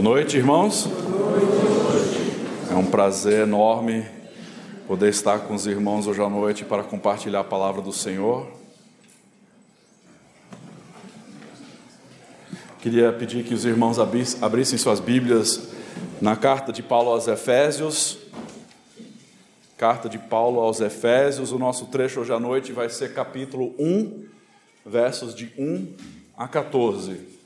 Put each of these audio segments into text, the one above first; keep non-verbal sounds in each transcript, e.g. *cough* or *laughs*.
Boa noite, irmãos. É um prazer enorme poder estar com os irmãos hoje à noite para compartilhar a palavra do Senhor. Queria pedir que os irmãos abrissem suas Bíblias na carta de Paulo aos Efésios. Carta de Paulo aos Efésios, o nosso trecho hoje à noite vai ser capítulo 1, versos de 1 a 14.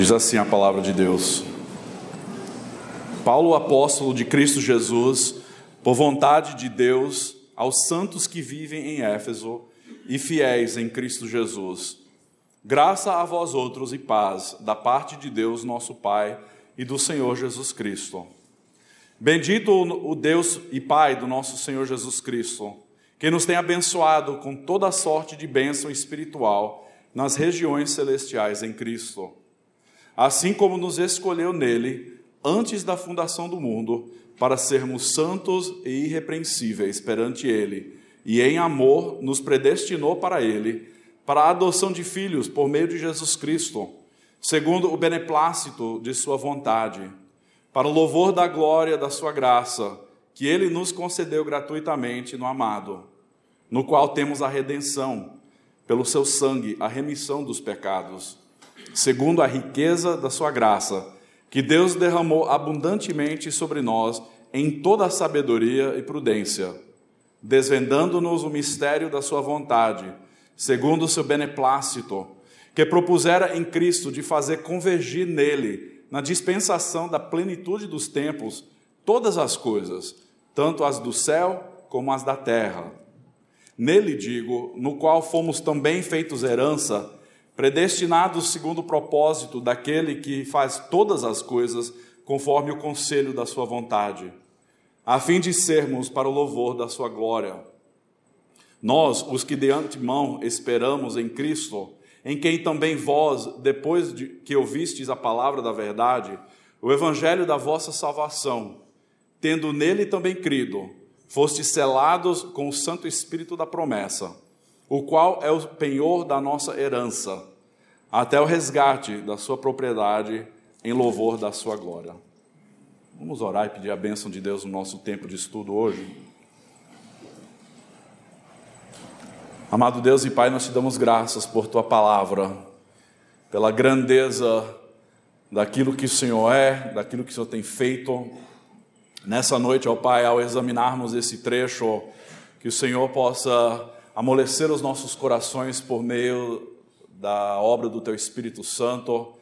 Diz assim a palavra de Deus. Paulo, apóstolo de Cristo Jesus, por vontade de Deus, aos santos que vivem em Éfeso e fiéis em Cristo Jesus. Graça a vós outros e paz da parte de Deus, nosso Pai, e do Senhor Jesus Cristo. Bendito o Deus e Pai do nosso Senhor Jesus Cristo, que nos tem abençoado com toda sorte de bênção espiritual nas regiões celestiais em Cristo assim como nos escolheu nele antes da fundação do mundo, para sermos santos e irrepreensíveis perante ele, e em amor nos predestinou para ele, para a adoção de filhos por meio de Jesus Cristo, segundo o beneplácito de sua vontade, para o louvor da glória da sua graça, que ele nos concedeu gratuitamente no amado, no qual temos a redenção, pelo seu sangue, a remissão dos pecados segundo a riqueza da sua graça, que Deus derramou abundantemente sobre nós em toda a sabedoria e prudência, desvendando-nos o mistério da sua vontade, segundo o seu beneplácito, que propusera em Cristo de fazer convergir nele, na dispensação da plenitude dos tempos, todas as coisas, tanto as do céu como as da terra. Nele digo, no qual fomos também feitos herança, predestinados segundo o propósito daquele que faz todas as coisas conforme o conselho da sua vontade, a fim de sermos para o louvor da sua glória. Nós, os que de antemão esperamos em Cristo, em quem também vós, depois de que ouvistes a palavra da verdade, o evangelho da vossa salvação, tendo nele também crido, fostes selados com o Santo Espírito da promessa, o qual é o penhor da nossa herança até o resgate da sua propriedade em louvor da sua glória. Vamos orar e pedir a bênção de Deus no nosso tempo de estudo hoje. Amado Deus e Pai, nós te damos graças por tua palavra, pela grandeza daquilo que o Senhor é, daquilo que o Senhor tem feito. Nessa noite, ó Pai, ao examinarmos esse trecho, que o Senhor possa amolecer os nossos corações por meio da obra do Teu Espírito Santo.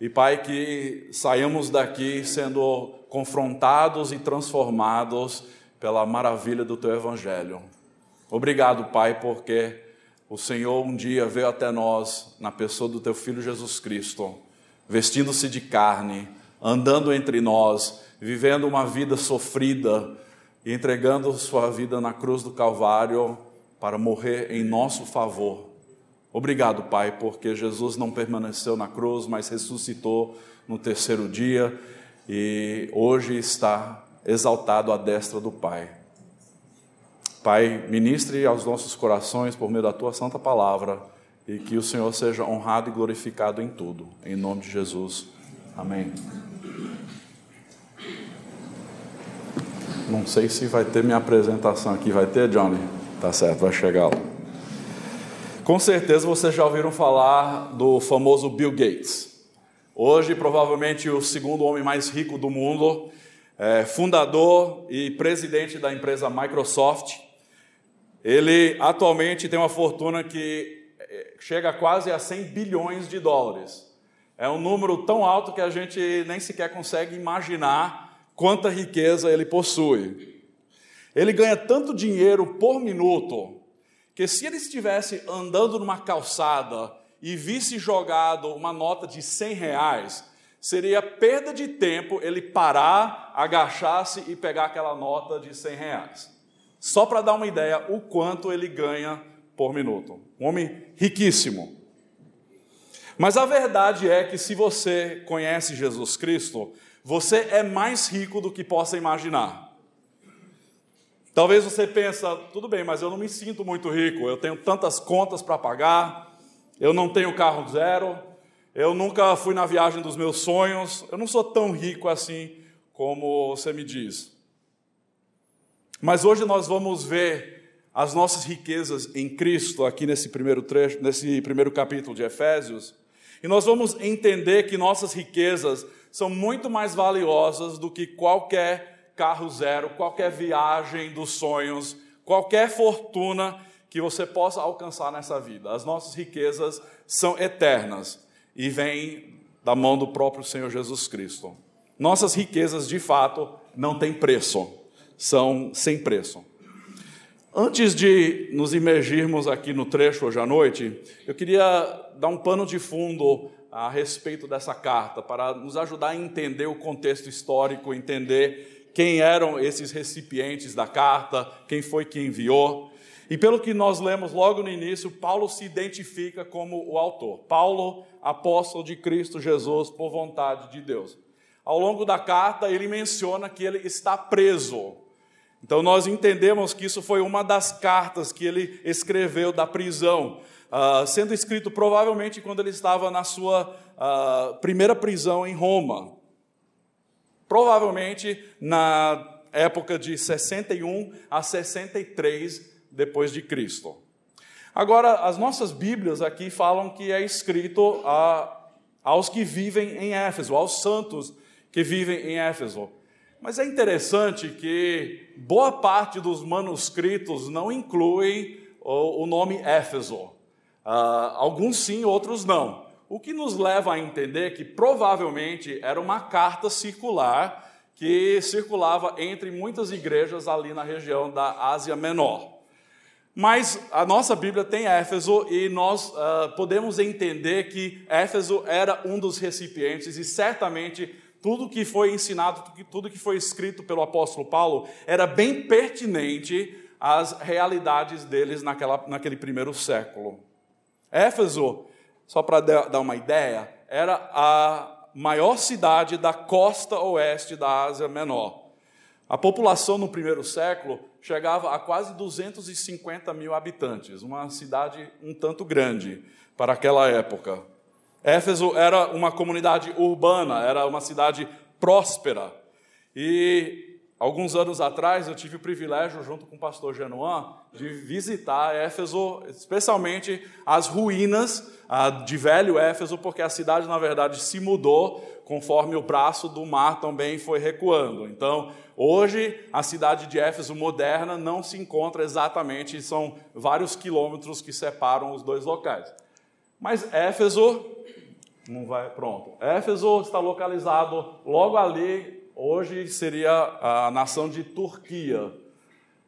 E, Pai, que saiamos daqui sendo confrontados e transformados pela maravilha do Teu Evangelho. Obrigado, Pai, porque o Senhor um dia veio até nós na pessoa do Teu Filho Jesus Cristo, vestindo-se de carne, andando entre nós, vivendo uma vida sofrida e entregando Sua vida na cruz do Calvário para morrer em nosso favor Obrigado, Pai, porque Jesus não permaneceu na cruz, mas ressuscitou no terceiro dia e hoje está exaltado à destra do Pai. Pai, ministre aos nossos corações por meio da tua santa palavra e que o Senhor seja honrado e glorificado em tudo. Em nome de Jesus. Amém. Não sei se vai ter minha apresentação aqui. Vai ter, Johnny? Tá certo, vai chegar lá. Com certeza vocês já ouviram falar do famoso Bill Gates. Hoje, provavelmente, o segundo homem mais rico do mundo, é, fundador e presidente da empresa Microsoft. Ele atualmente tem uma fortuna que é, chega quase a 100 bilhões de dólares. É um número tão alto que a gente nem sequer consegue imaginar quanta riqueza ele possui. Ele ganha tanto dinheiro por minuto que se ele estivesse andando numa calçada e visse jogado uma nota de 100 reais, seria perda de tempo ele parar, agachar-se e pegar aquela nota de 100 reais. Só para dar uma ideia o quanto ele ganha por minuto. Um homem riquíssimo. Mas a verdade é que se você conhece Jesus Cristo, você é mais rico do que possa imaginar. Talvez você pense, tudo bem, mas eu não me sinto muito rico, eu tenho tantas contas para pagar, eu não tenho carro zero, eu nunca fui na viagem dos meus sonhos, eu não sou tão rico assim como você me diz. Mas hoje nós vamos ver as nossas riquezas em Cristo aqui nesse primeiro trecho, nesse primeiro capítulo de Efésios. E nós vamos entender que nossas riquezas são muito mais valiosas do que qualquer carro zero, qualquer viagem dos sonhos, qualquer fortuna que você possa alcançar nessa vida. As nossas riquezas são eternas e vêm da mão do próprio Senhor Jesus Cristo. Nossas riquezas, de fato, não têm preço, são sem preço. Antes de nos imergirmos aqui no trecho hoje à noite, eu queria dar um pano de fundo a respeito dessa carta, para nos ajudar a entender o contexto histórico, entender quem eram esses recipientes da carta, quem foi que enviou. E pelo que nós lemos logo no início, Paulo se identifica como o autor. Paulo, apóstolo de Cristo Jesus por vontade de Deus. Ao longo da carta, ele menciona que ele está preso então nós entendemos que isso foi uma das cartas que ele escreveu da prisão, uh, sendo escrito provavelmente quando ele estava na sua uh, primeira prisão em Roma. Provavelmente na época de 61 a 63 depois de Cristo. Agora, as nossas Bíblias aqui falam que é escrito a, aos que vivem em Éfeso, aos santos que vivem em Éfeso. Mas é interessante que boa parte dos manuscritos não incluem o nome Éfeso. Uh, alguns sim, outros não. O que nos leva a entender que provavelmente era uma carta circular que circulava entre muitas igrejas ali na região da Ásia Menor. Mas a nossa Bíblia tem Éfeso e nós uh, podemos entender que Éfeso era um dos recipientes e certamente tudo que foi ensinado, tudo que foi escrito pelo apóstolo Paulo, era bem pertinente às realidades deles naquela, naquele primeiro século. Éfeso, só para dar uma ideia, era a maior cidade da costa oeste da Ásia Menor. A população no primeiro século chegava a quase 250 mil habitantes, uma cidade um tanto grande para aquela época. Éfeso era uma comunidade urbana, era uma cidade próspera. E alguns anos atrás eu tive o privilégio, junto com o pastor Genoan, de visitar Éfeso, especialmente as ruínas de velho Éfeso, porque a cidade, na verdade, se mudou conforme o braço do mar também foi recuando. Então, hoje, a cidade de Éfeso moderna não se encontra exatamente, são vários quilômetros que separam os dois locais. Mas Éfeso não vai, pronto. Éfeso está localizado logo ali, hoje seria a nação de Turquia.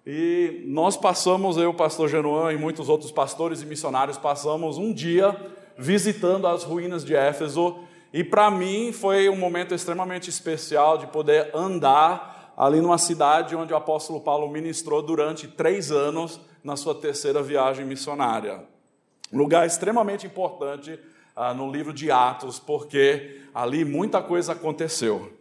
E nós passamos, eu, pastor Genuan e muitos outros pastores e missionários, passamos um dia visitando as ruínas de Éfeso. E para mim foi um momento extremamente especial de poder andar ali numa cidade onde o apóstolo Paulo ministrou durante três anos na sua terceira viagem missionária. Lugar extremamente importante ah, no livro de Atos, porque ali muita coisa aconteceu.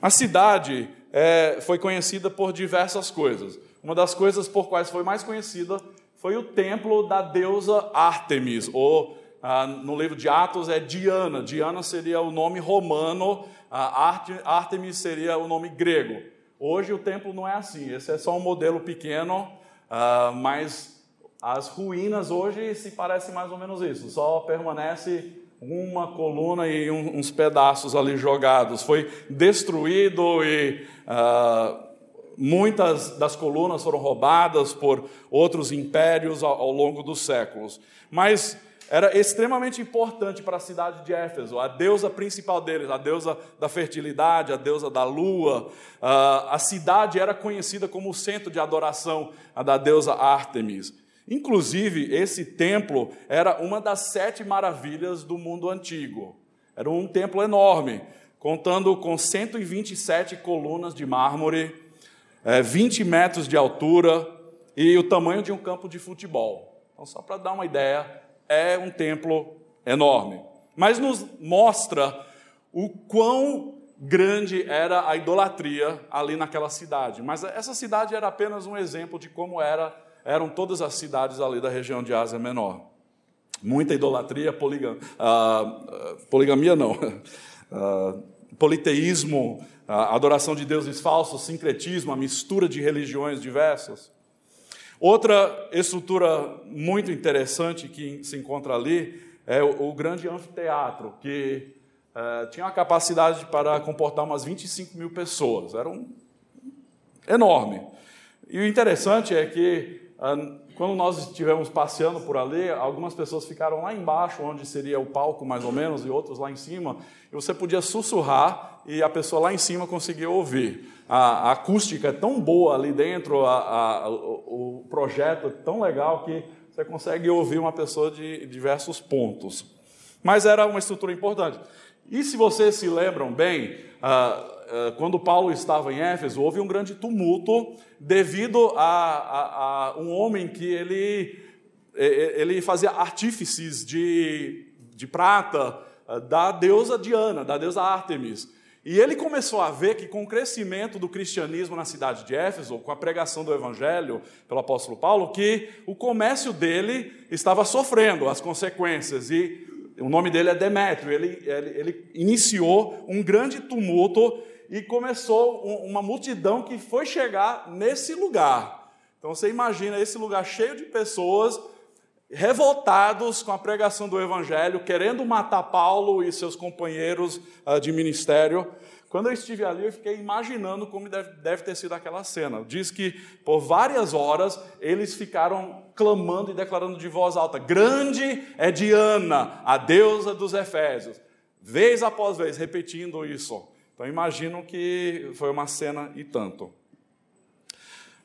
A cidade é, foi conhecida por diversas coisas. Uma das coisas por quais foi mais conhecida foi o templo da deusa Ártemis, ou ah, no livro de Atos é Diana. Diana seria o nome romano, ah, Ártemis seria o nome grego. Hoje o templo não é assim, esse é só um modelo pequeno, ah, mas as ruínas hoje se parecem mais ou menos isso, só permanece uma coluna e um, uns pedaços ali jogados. Foi destruído e uh, muitas das colunas foram roubadas por outros impérios ao, ao longo dos séculos. Mas era extremamente importante para a cidade de Éfeso, a deusa principal deles, a deusa da fertilidade, a deusa da lua. Uh, a cidade era conhecida como o centro de adoração da deusa Ártemis. Inclusive, esse templo era uma das sete maravilhas do mundo antigo. Era um templo enorme, contando com 127 colunas de mármore, 20 é, metros de altura, e o tamanho de um campo de futebol. Então, só para dar uma ideia, é um templo enorme. Mas nos mostra o quão grande era a idolatria ali naquela cidade. Mas essa cidade era apenas um exemplo de como era, eram todas as cidades ali da região de Ásia Menor. Muita idolatria, poligam, uh, poligamia não, uh, *laughs* politeísmo, uh, adoração de deuses falsos, sincretismo, a mistura de religiões diversas. Outra estrutura muito interessante que se encontra ali é o, grande anfiteatro, que uh, tinha uma capacidade para comportar umas 25 mil pessoas. Era um enorme. E o interessante é que quando nós estivemos passeando por ali, algumas pessoas ficaram lá embaixo, onde seria o palco mais ou menos, e outros lá em cima, e você podia sussurrar e a pessoa lá em cima conseguia ouvir a, a acústica é tão boa ali dentro, a, a, o, o, projeto é tão legal que você consegue ouvir uma pessoa de diversos pontos. Mas era uma estrutura importante. E se vocês se lembram bem, ah, ah, quando Paulo estava em Éfeso, houve um grande tumulto devido a, a um homem que ele, ele fazia artífices de, de prata da deusa Diana, da deusa Ártemis. E ele começou a ver que, com o crescimento do cristianismo na cidade de Éfeso, com a pregação do evangelho pelo apóstolo Paulo, que o comércio dele estava sofrendo as consequências. E o nome dele é Demétrio. Ele, ele, ele iniciou um grande tumulto e começou uma multidão que foi chegar nesse lugar. Então você imagina esse lugar cheio de pessoas revoltados com a pregação do Evangelho, querendo matar Paulo e seus companheiros ah, de ministério. Quando eu estive ali, eu fiquei imaginando como deve, deve, ter sido aquela cena. Diz que por várias horas eles ficaram clamando e declarando de voz alta: Grande é Diana, a deusa dos Efésios. Vez após vez, repetindo isso. Então imagino que foi uma cena e tanto.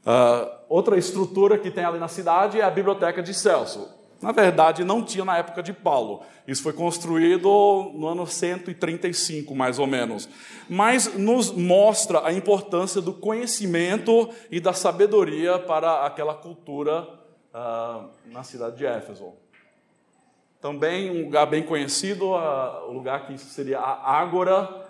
Uh, outra estrutura que tem ali na cidade é a Biblioteca de Celso. Na verdade, não tinha na época de Paulo. Isso foi construído no ano 135, mais ou menos. Mas nos mostra a importância do conhecimento e da sabedoria para aquela cultura uh, na cidade de Éfeso. Também um lugar bem conhecido, uh, o lugar que seria a Ágora,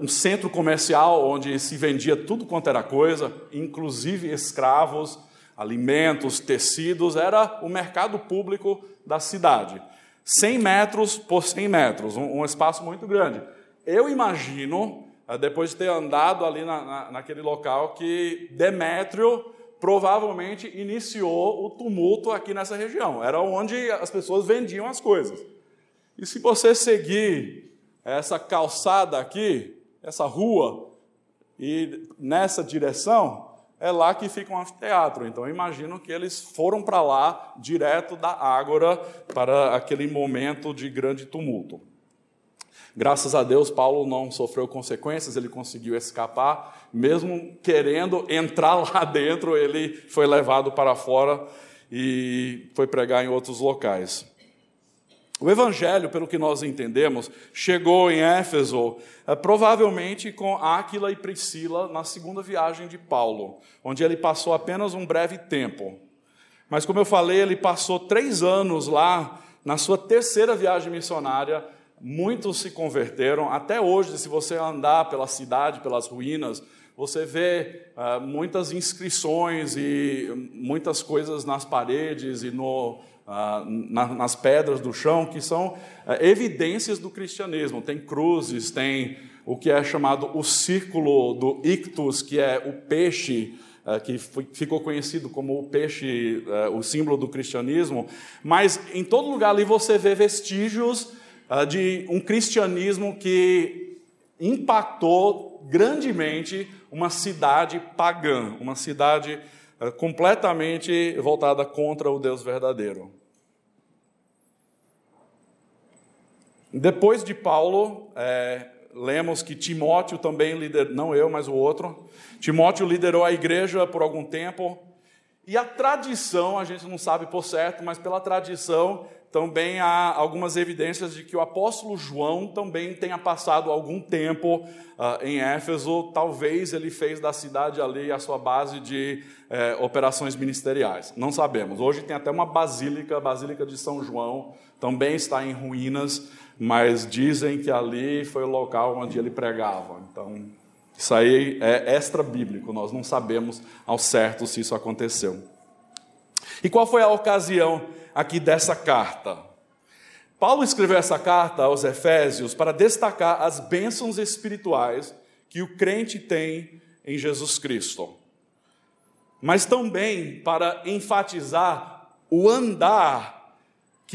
um centro comercial onde se vendia tudo quanto era coisa, inclusive escravos, alimentos, tecidos, era o mercado público da cidade. 100 metros por 100 metros, um, um espaço muito grande. Eu imagino, ah, depois de ter andado ali na, na, naquele local, que Demétrio provavelmente iniciou o tumulto aqui nessa região. Era onde as pessoas vendiam as coisas. E se você seguir essa calçada aqui, essa rua, e nessa direção, é lá que fica um anfiteatro. Então, imagino que eles foram para lá, direto da Ágora, para aquele momento de grande tumulto. Graças a Deus, Paulo não sofreu consequências, ele conseguiu escapar, mesmo querendo entrar lá *laughs* dentro, ele foi levado para fora e foi pregar em outros locais. O Evangelho, pelo que nós entendemos, chegou em Éfeso eh, provavelmente com Áquila e Priscila na segunda viagem de Paulo, onde ele passou apenas um breve tempo. Mas, como eu falei, ele passou três anos lá, na sua terceira viagem missionária. Muitos se converteram. Até hoje, se você andar pela cidade, pelas ruínas, você vê uh, muitas inscrições e muitas coisas nas paredes e no, ah, nas pedras do chão, que são eh, evidências do cristianismo. Tem cruzes, tem o que é chamado o círculo do ictus, que é o peixe, eh, que ficou conhecido como o peixe, eh, o símbolo do cristianismo. Mas em todo lugar ali você vê vestígios de um cristianismo que impactou grandemente uma cidade pagã, uma cidade completamente voltada contra o Deus verdadeiro. Depois de Paulo, é, lemos que Timóteo também liderou, não eu, mas o outro. Timóteo liderou a igreja por algum tempo E a tradição, a gente não sabe por certo, mas pela tradição, também há algumas evidências de que o apóstolo João também tenha passado algum tempo uh, em Éfeso. Talvez ele fez da cidade ali a sua base de eh, operações ministeriais. Não sabemos. Hoje tem até uma basílica, a Basílica de São João, também está em ruínas, mas dizem que ali foi o local onde ele pregava. Então, isso aí é extra bíblico, nós não sabemos ao certo se isso aconteceu. E qual foi a ocasião aqui dessa carta. Paulo escreveu essa carta aos Efésios para destacar as bênçãos espirituais que o crente tem em Jesus Cristo, mas também para enfatizar o andar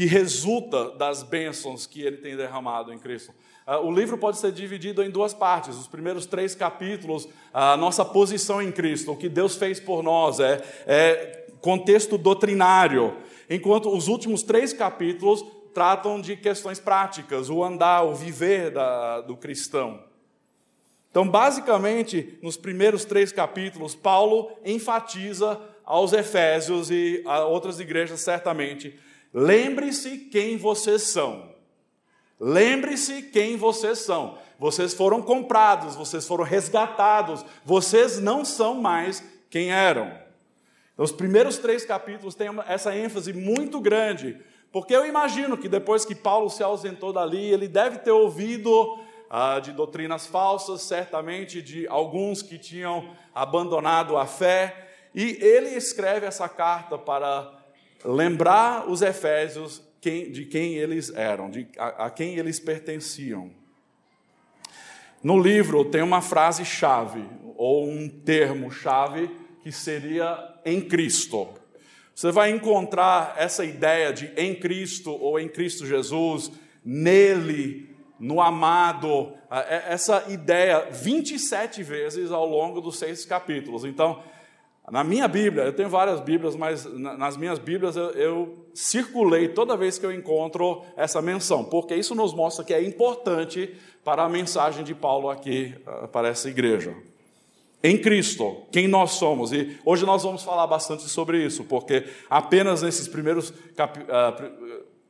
que resulta das bênçãos que ele tem derramado em Cristo. Ah, o livro pode ser dividido em duas partes. Os primeiros três capítulos, a nossa posição em Cristo, o que Deus fez por nós, é, é contexto doutrinário enquanto os últimos três capítulos tratam de questões práticas, o andar, o viver da, do cristão. Então, basicamente, nos primeiros três capítulos, Paulo enfatiza aos Efésios e a outras igrejas, certamente, lembre-se quem vocês são. Lembre-se quem vocês são. Vocês foram comprados, vocês foram resgatados, vocês não são mais quem eram. Os primeiros três capítulos têm essa ênfase muito grande, porque eu imagino que depois que Paulo se ausentou dali, ele deve ter ouvido ah, de doutrinas falsas, certamente de alguns que tinham abandonado a fé, e ele escreve essa carta para lembrar os efésios de quem eles eram, de, a, a quem eles pertenciam. No livro tem uma frase-chave, ou um termo-chave, que seria em Cristo. Você vai encontrar essa ideia de em Cristo ou em Cristo Jesus, nele, no amado, essa ideia 27 vezes ao longo dos seis capítulos. Então, na minha Bíblia, eu tenho várias Bíblias, mas nas minhas Bíblias eu, eu, circulei toda vez que eu encontro essa menção, porque isso nos mostra que é importante para a mensagem de Paulo aqui ah, para essa igreja em Cristo, quem nós somos. E hoje nós vamos falar bastante sobre isso, porque apenas nesses primeiros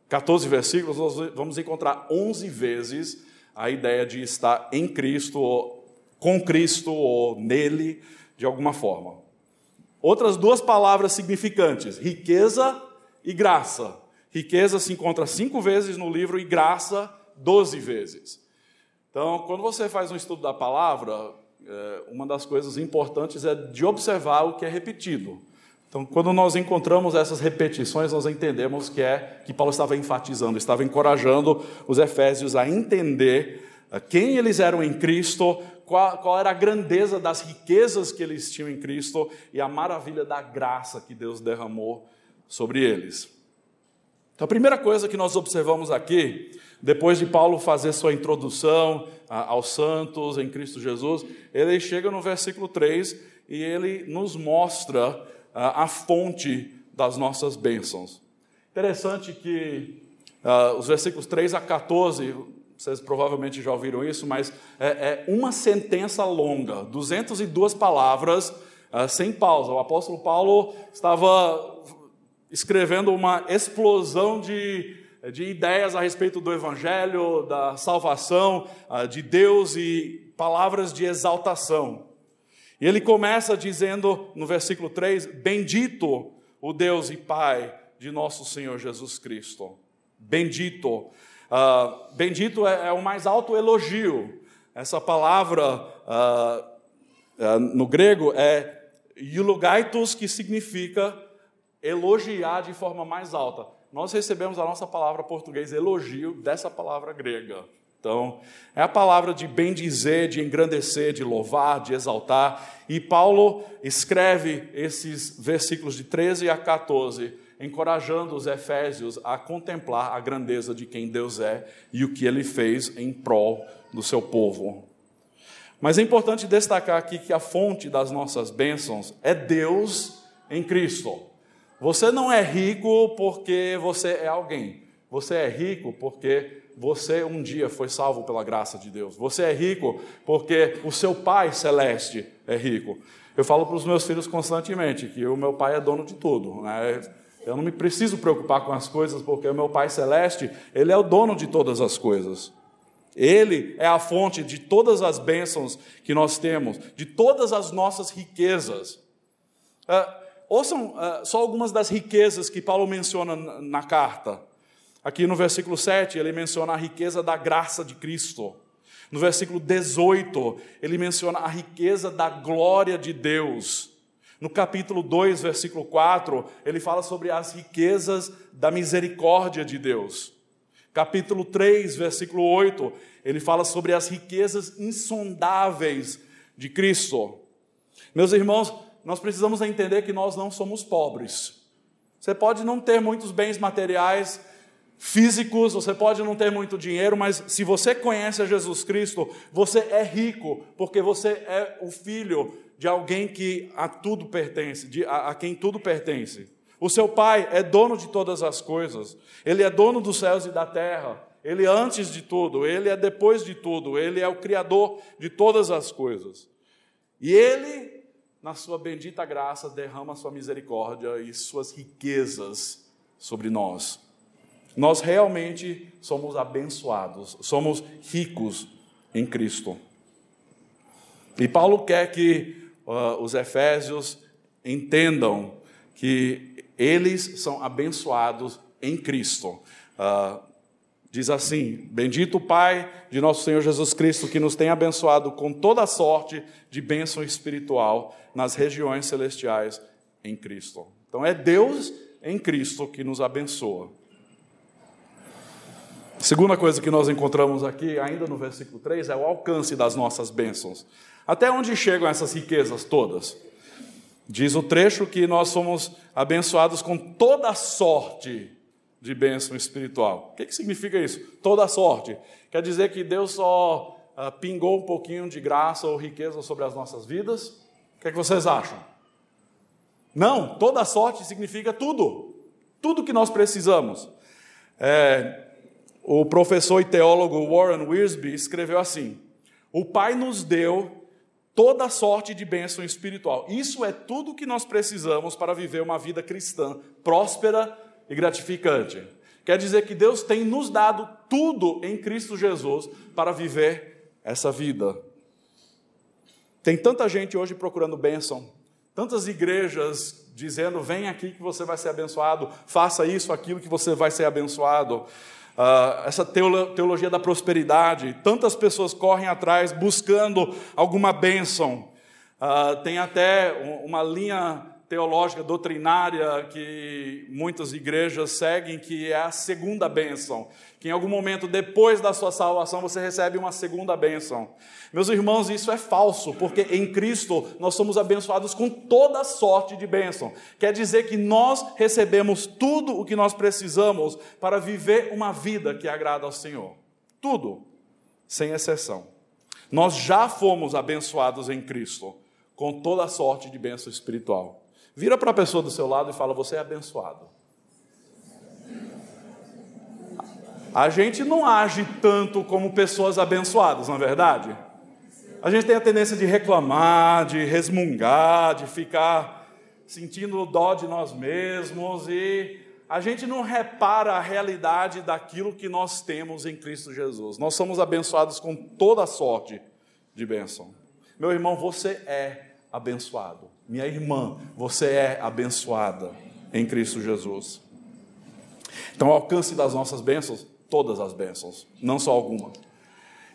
14 ah, versículos nós vamos encontrar 11 vezes a ideia de estar em Cristo, ou com Cristo ou nele, de alguma forma. Outras duas palavras significantes: riqueza e graça. Riqueza se encontra cinco vezes no livro e graça, doze vezes. Então, quando você faz um estudo da palavra, é, uma das coisas importantes é de observar o que é repetido. Então, quando nós encontramos essas repetições, nós entendemos que é que Paulo estava enfatizando, estava encorajando os efésios a entender é, quem eles eram em Cristo, qual, qual, era a grandeza das riquezas que eles tinham em Cristo e a maravilha da graça que Deus derramou sobre eles. Então, a primeira coisa que nós observamos aqui depois de Paulo fazer sua introdução aos santos em Cristo Jesus, ele chega no versículo 3 e ele nos mostra a fonte das nossas bênçãos. Interessante que uh, os versículos 3 a 14, vocês provavelmente já ouviram isso, mas é, é uma sentença longa, 202 palavras, uh, sem pausa. O apóstolo Paulo estava escrevendo uma explosão de de ideias a respeito do Evangelho, da salvação, ah, de Deus e palavras de exaltação. E ele começa dizendo no versículo 3: Bendito o Deus e Pai de nosso Senhor Jesus Cristo. Bendito. Uh, bendito é, é, o mais alto elogio. Essa palavra uh, uh, no grego é eulogaitos, que significa elogiar de forma mais alta nós recebemos a nossa palavra portuguesa elogio dessa palavra grega. Então, é a palavra de bendizer, de engrandecer, de louvar, de exaltar. E Paulo escreve esses versículos de 13 a 14, encorajando os efésios a contemplar a grandeza de quem Deus é e o que ele fez em prol do seu povo. Mas é importante destacar aqui que a fonte das nossas bênçãos é Deus em Cristo. Você não é rico porque você é alguém. Você é rico porque você um dia foi salvo pela graça de Deus. Você é rico porque o seu Pai celeste é rico. Eu falo para os meus filhos constantemente que o meu Pai é dono de tudo. Né? Eu não me preciso preocupar com as coisas porque o meu Pai celeste, ele é o dono de todas as coisas. Ele é a fonte de todas as bênçãos que nós temos, de todas as nossas riquezas. Uh, ouçam uh, só algumas das riquezas que Paulo menciona na, na carta. Aqui no versículo 7, ele menciona a riqueza da graça de Cristo. No versículo 18, ele menciona a riqueza da glória de Deus. No capítulo 2, versículo 4, ele fala sobre as riquezas da misericórdia de Deus. Capítulo 3, versículo 8, ele fala sobre as riquezas insondáveis de Cristo. Meus irmãos, nós precisamos entender que nós não somos pobres. Você pode não ter muitos bens materiais, físicos, você pode não ter muito dinheiro, mas se você conhece a Jesus Cristo, você é rico, porque você é o filho de alguém que a tudo pertence, de, a, a quem tudo pertence. O seu pai é dono de todas as coisas, ele é dono dos céus e da terra, ele é antes de tudo, ele é depois de tudo, ele é o criador de todas as coisas. E ele, na sua bendita graça, derrama sua misericórdia e suas riquezas sobre nós nós realmente somos abençoados, somos ricos em Cristo. E Paulo quer que uh, os efésios entendam que eles são abençoados em Cristo. Uh, diz assim: Bendito o Pai de nosso Senhor Jesus Cristo, que nos tem abençoado com toda sorte de bênção espiritual nas regiões celestiais em Cristo. Então é Deus em Cristo que nos abençoa. Segunda coisa que nós encontramos aqui, ainda no versículo 3, é o alcance das nossas bênçãos. Até onde chegam essas riquezas todas? Diz o trecho que nós somos abençoados com toda sorte de bênção espiritual. O que, que significa isso? Toda sorte. Quer dizer que Deus só uh, pingou um pouquinho de graça ou riqueza sobre as nossas vidas? O que, é que vocês acham? Não, toda sorte significa tudo. Tudo que nós precisamos. É, o professor e teólogo Warren Wiersbe escreveu assim: O Pai nos deu toda sorte de bênção espiritual. Isso é tudo que nós precisamos para viver uma vida cristã próspera e gratificante. Quer dizer que Deus tem nos dado tudo em Cristo Jesus para viver essa vida. Tem tanta gente hoje procurando bênção, tantas igrejas dizendo: vem aqui que você vai ser abençoado, faça isso, aquilo que você vai ser abençoado uh, essa teologia da prosperidade. Tantas pessoas correm atrás buscando alguma bênção. Uh, tem até uma linha teológica doutrinária que muitas igrejas seguem, que é a segunda bênção, que em algum momento depois da sua salvação você recebe uma segunda bênção. Meus irmãos, isso é falso, porque em Cristo nós somos abençoados com toda sorte de bênção. Quer dizer que nós recebemos tudo o que nós precisamos para viver uma vida que agrada ao Senhor. Tudo, sem exceção. Nós já fomos abençoados em Cristo com toda sorte de bênção espiritual. Vira para a pessoa do seu lado e fala: Você é abençoado. A gente não age tanto como pessoas abençoadas, não é verdade? A gente tem a tendência de reclamar, de resmungar, de ficar sentindo dó de nós mesmos e a gente não repara a realidade daquilo que nós temos em Cristo Jesus. Nós somos abençoados com toda sorte de bênção. Meu irmão, você é abençoado. Minha irmã, você é abençoada em Cristo Jesus. Então, o alcance das nossas bênçãos, todas as bênçãos, não só alguma.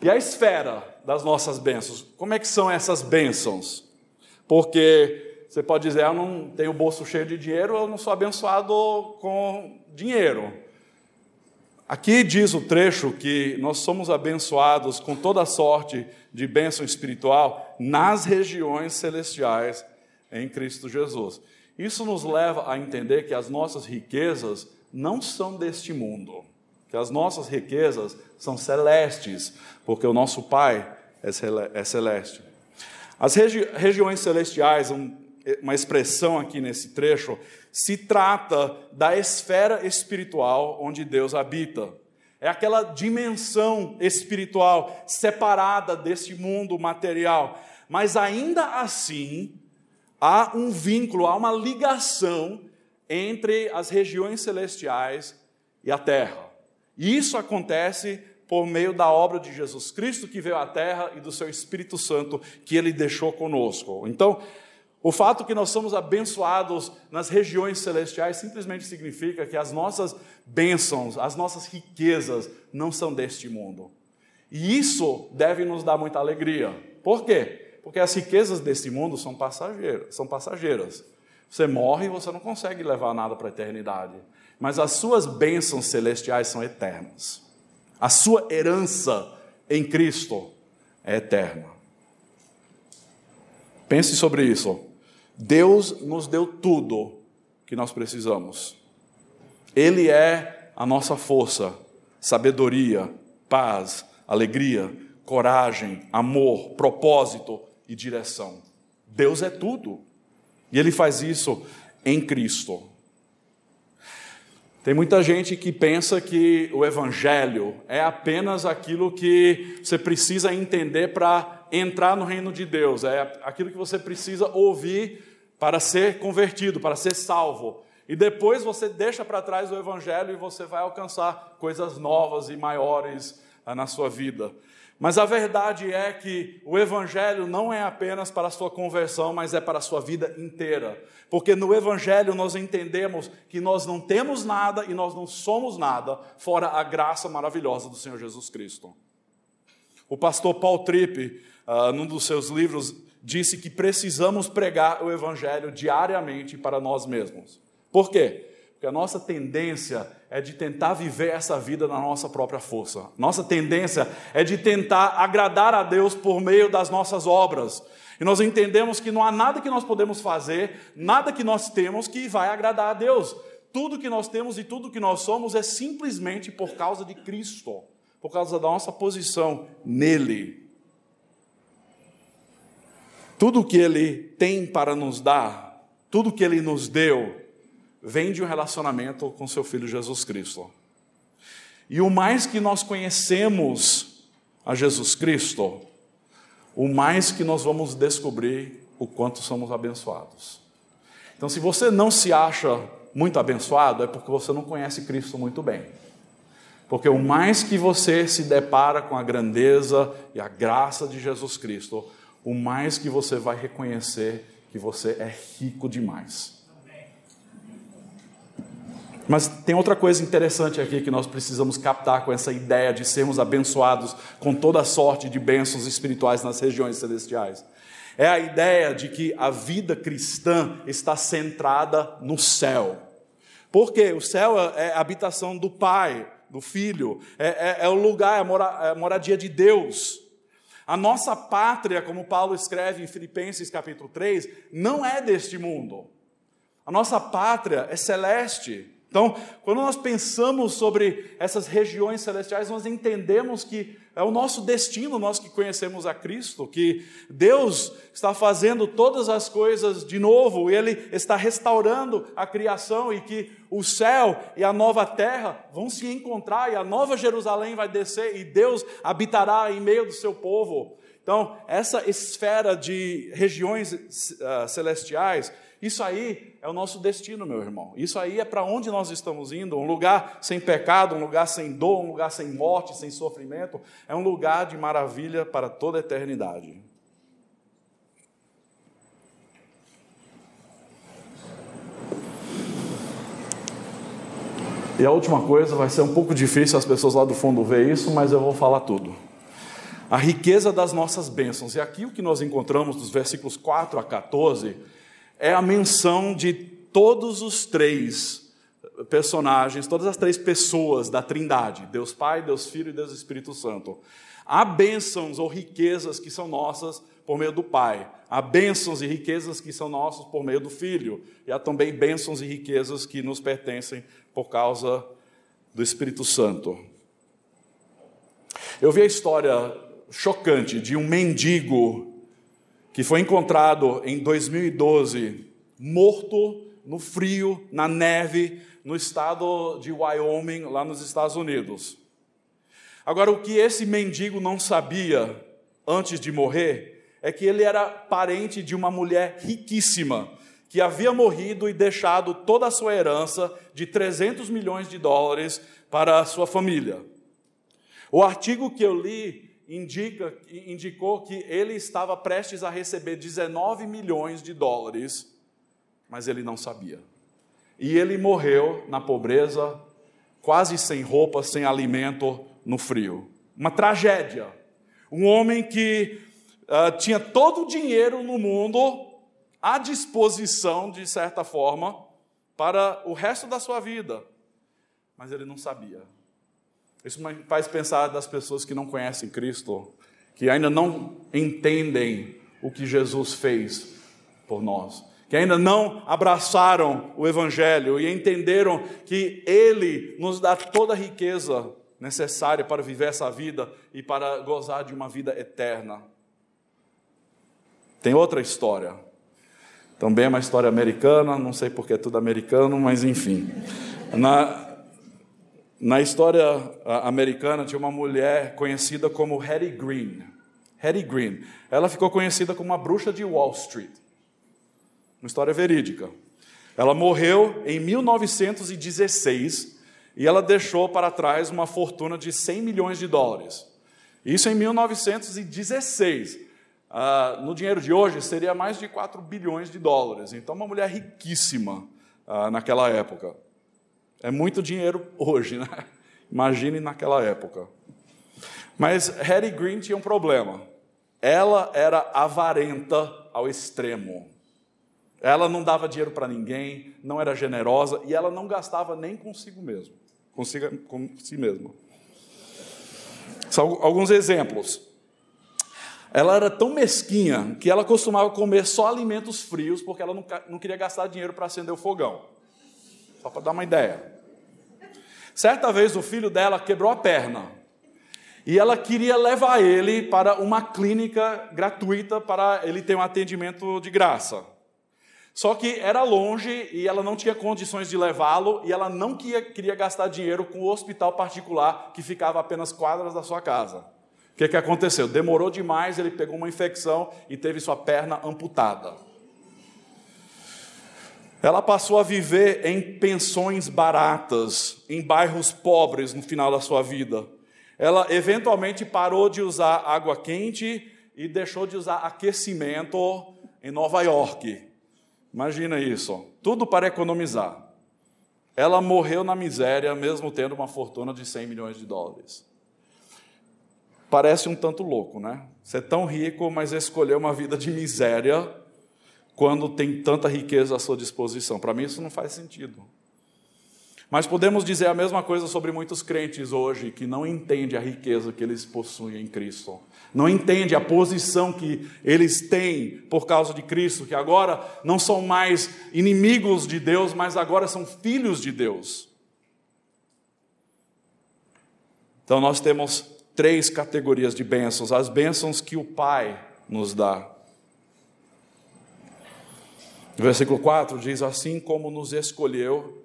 E a esfera das nossas bênçãos, como é que são essas bênçãos? Porque você pode dizer, ah, eu não tenho o bolso cheio de dinheiro, eu não sou abençoado com dinheiro. Aqui diz o trecho que nós somos abençoados com toda sorte de bênção espiritual nas regiões celestiais em Cristo Jesus. Isso nos leva a entender que as nossas riquezas não são deste mundo, que as nossas riquezas são celestes, porque o nosso Pai é, é celeste. As regi regiões celestiais, um, uma expressão aqui nesse trecho, se trata da esfera espiritual onde Deus habita. É aquela dimensão espiritual separada desse mundo material. Mas ainda assim, há um vínculo, há uma ligação entre as regiões celestiais e a terra. E isso acontece por meio da obra de Jesus Cristo que veio à terra e do seu Espírito Santo que ele deixou conosco. Então, o fato que nós somos abençoados nas regiões celestiais simplesmente significa que as nossas bênçãos, as nossas riquezas não são deste mundo. E isso deve nos dar muita alegria. Por quê? Porque as riquezas deste mundo são passageiras, são passageiras. Você morre e você não consegue levar nada para a eternidade. Mas as suas bênçãos celestiais são eternas. A sua herança em Cristo é eterna. Pense sobre isso. Deus nos deu tudo que nós precisamos. Ele é a nossa força, sabedoria, paz, alegria, coragem, amor, propósito e direção. Deus é tudo. E Ele faz isso em Cristo. Tem muita gente que pensa que o Evangelho é apenas aquilo que você precisa entender para entrar no reino de Deus, é aquilo que você precisa ouvir para ser convertido, para ser salvo. E depois você deixa para trás o Evangelho e você vai alcançar coisas novas e maiores ah, na sua vida. Mas a verdade é que o Evangelho não é apenas para a sua conversão, mas é para a sua vida inteira. Porque no Evangelho nós entendemos que nós não temos nada e nós não somos nada fora a graça maravilhosa do Senhor Jesus Cristo. O pastor Paul Tripp, uh, num dos seus livros, disse que precisamos pregar o Evangelho diariamente para nós mesmos. Por quê? Porque a nossa tendência é de tentar viver essa vida na nossa própria força. Nossa tendência é de tentar agradar a Deus por meio das nossas obras. E nós entendemos que não há nada que nós podemos fazer, nada que nós temos que vai agradar a Deus. Tudo que nós temos e tudo que nós somos é simplesmente por causa de Cristo, por causa da nossa posição nele. Tudo que Ele tem para nos dar, tudo que Ele nos deu, vem de um relacionamento com seu Filho Jesus Cristo. E o mais que nós conhecemos a Jesus Cristo, o mais que nós vamos descobrir o quanto somos abençoados. Então, se você não se acha muito abençoado, é porque você não conhece Cristo muito bem. Porque o mais que você se depara com a grandeza e a graça de Jesus Cristo, o mais que você vai reconhecer que você é rico demais. Mas tem outra coisa interessante aqui que nós precisamos captar com essa ideia de sermos abençoados com toda sorte de bênçãos espirituais nas regiões celestiais. É a ideia de que a vida cristã está centrada no céu. Porque o céu é a habitação do Pai, do Filho, é, é, é o lugar, é a, é a moradia de Deus. A nossa pátria, como Paulo escreve em Filipenses capítulo 3, não é deste mundo. A nossa pátria é celeste. Então, quando nós pensamos sobre essas regiões celestiais, nós entendemos que é o nosso destino, nós que conhecemos a Cristo, que Deus está fazendo todas as coisas de novo, Ele está restaurando a criação, e que o céu e a nova terra vão se encontrar, e a nova Jerusalém vai descer, e Deus habitará em meio do seu povo. Então, essa esfera de regiões uh, celestiais isso aí é o nosso destino, meu irmão. Isso aí é para onde nós estamos indo. Um lugar sem pecado, um lugar sem dor, um lugar sem morte, sem sofrimento. É um lugar de maravilha para toda a eternidade. E a última coisa, vai ser um pouco difícil as pessoas lá do fundo ver isso, mas eu vou falar tudo. A riqueza das nossas bênçãos. E aqui o que nós encontramos dos versículos 4 a 14 é a menção de todos os três personagens, todas as três pessoas da Trindade: Deus Pai, Deus Filho e Deus Espírito Santo. Há bênçãos ou riquezas que são nossas por meio do Pai, há bênçãos e riquezas que são nossas por meio do Filho, e há também bênçãos e riquezas que nos pertencem por causa do Espírito Santo. Eu vi a história chocante de um mendigo que foi encontrado em 2012 morto no frio, na neve, no estado de Wyoming, lá nos Estados Unidos. Agora, o que esse mendigo não sabia antes de morrer é que ele era parente de uma mulher riquíssima que havia morrido e deixado toda a sua herança de 300 milhões de dólares para a sua família. O artigo que eu li indica, indicou que ele estava prestes a receber 19 milhões de dólares, mas ele não sabia. E ele morreu na pobreza, quase sem roupa, sem alimento, no frio. Uma tragédia. Um homem que uh, tinha todo o dinheiro no mundo à disposição, de certa forma, para o resto da sua vida, mas ele não sabia. Isso me faz pensar das pessoas que não conhecem Cristo, que ainda não entendem o que Jesus fez por nós, que ainda não abraçaram o Evangelho e entenderam que Ele nos dá toda a riqueza necessária para viver essa vida e para gozar de uma vida eterna. Tem outra história. Também é uma história americana, não sei porque é tudo americano, mas enfim. Na, na história americana tinha uma mulher conhecida como Hattie Green. Hattie Green. Ela ficou conhecida como a bruxa de Wall Street. Uma história verídica. Ela morreu em 1916 e ela deixou para trás uma fortuna de 100 milhões de dólares. Isso em 1916. Ah, no dinheiro de hoje seria mais de 4 bilhões de dólares. Então, uma mulher riquíssima ah, naquela época. É muito dinheiro hoje, né? Imagine naquela época. Mas Hattie Green tinha um problema. Ela era avarenta ao extremo. Ela não dava dinheiro para ninguém, não era generosa e ela não gastava nem consigo mesmo, consigo, com si mesma. São alguns exemplos. Ela era tão mesquinha que ela costumava comer só alimentos frios porque ela não, não queria gastar dinheiro para acender o fogão. Só para dar uma ideia. Certa vez o filho dela quebrou a perna e ela queria levar ele para uma clínica gratuita para ele ter um atendimento de graça. Só que era longe e ela não tinha condições de levá-lo e ela não queria, queria gastar dinheiro com o hospital particular que ficava apenas quadras da sua casa. O que, que aconteceu? Demorou demais, ele pegou uma infecção e teve sua perna amputada. Ela passou a viver em pensões baratas, em bairros pobres no final da sua vida. Ela eventualmente parou de usar água quente e deixou de usar aquecimento em Nova York. Imagina isso, tudo para economizar. Ela morreu na miséria, mesmo tendo uma fortuna de 100 milhões de dólares parece um tanto louco, né? Ser tão rico, mas escolher uma vida de miséria quando tem tanta riqueza à sua disposição. Para mim, isso não faz sentido. Mas podemos dizer a mesma coisa sobre muitos crentes hoje que não entendem a riqueza que eles possuem em Cristo. Não entendem a posição que eles têm por causa de Cristo, que agora não são mais inimigos de Deus, mas agora são filhos de Deus. Então nós temos três categorias de bênçãos: as bênçãos que o Pai nos dá. Versículo 4 diz: Assim como nos escolheu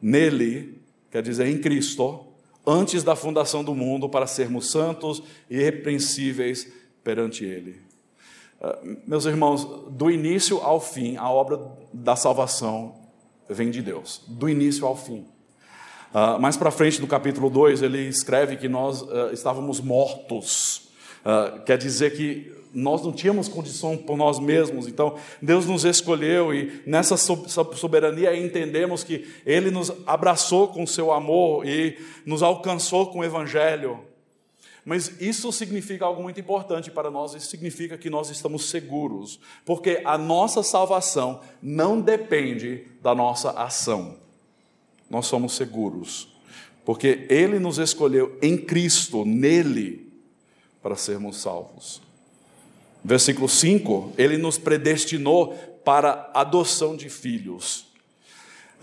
nele, quer dizer, em Cristo, antes da fundação do mundo, para sermos santos e irrepreensíveis perante Ele. Ah, meus irmãos, do início ao fim, a obra da salvação vem de Deus, do início ao fim. Uh, mais para frente, no capítulo 2, ele escreve que nós uh, estávamos mortos. Uh, quer dizer que nós não tínhamos condição por nós mesmos, então Deus nos escolheu e nessa soberania entendemos que Ele nos abraçou com seu amor e nos alcançou com o Evangelho. Mas isso significa algo muito importante para nós, isso significa que nós estamos seguros, porque a nossa salvação não depende da nossa ação nós somos seguros, porque Ele nos escolheu em Cristo, nele, para sermos salvos. Versículo 5: Ele nos predestinou para adoção de filhos.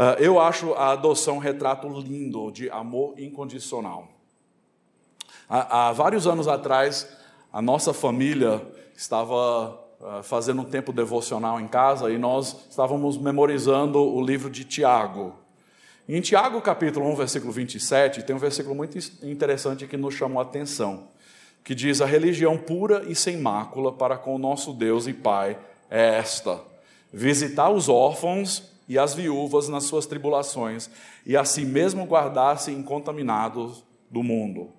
Ah, eu acho a adoção um retrato lindo de amor incondicional. Há, vários anos atrás, a nossa família estava uh, fazendo um tempo devocional em casa e nós estávamos memorizando o livro de Tiago. Em Tiago, capítulo 1, versículo 27, tem um versículo muito interessante que nos chamou a atenção, que diz: A religião pura e sem mácula para com o nosso Deus e Pai é esta: visitar os órfãos e as viúvas nas suas tribulações, e a si mesmo guardar-se incontaminados do mundo.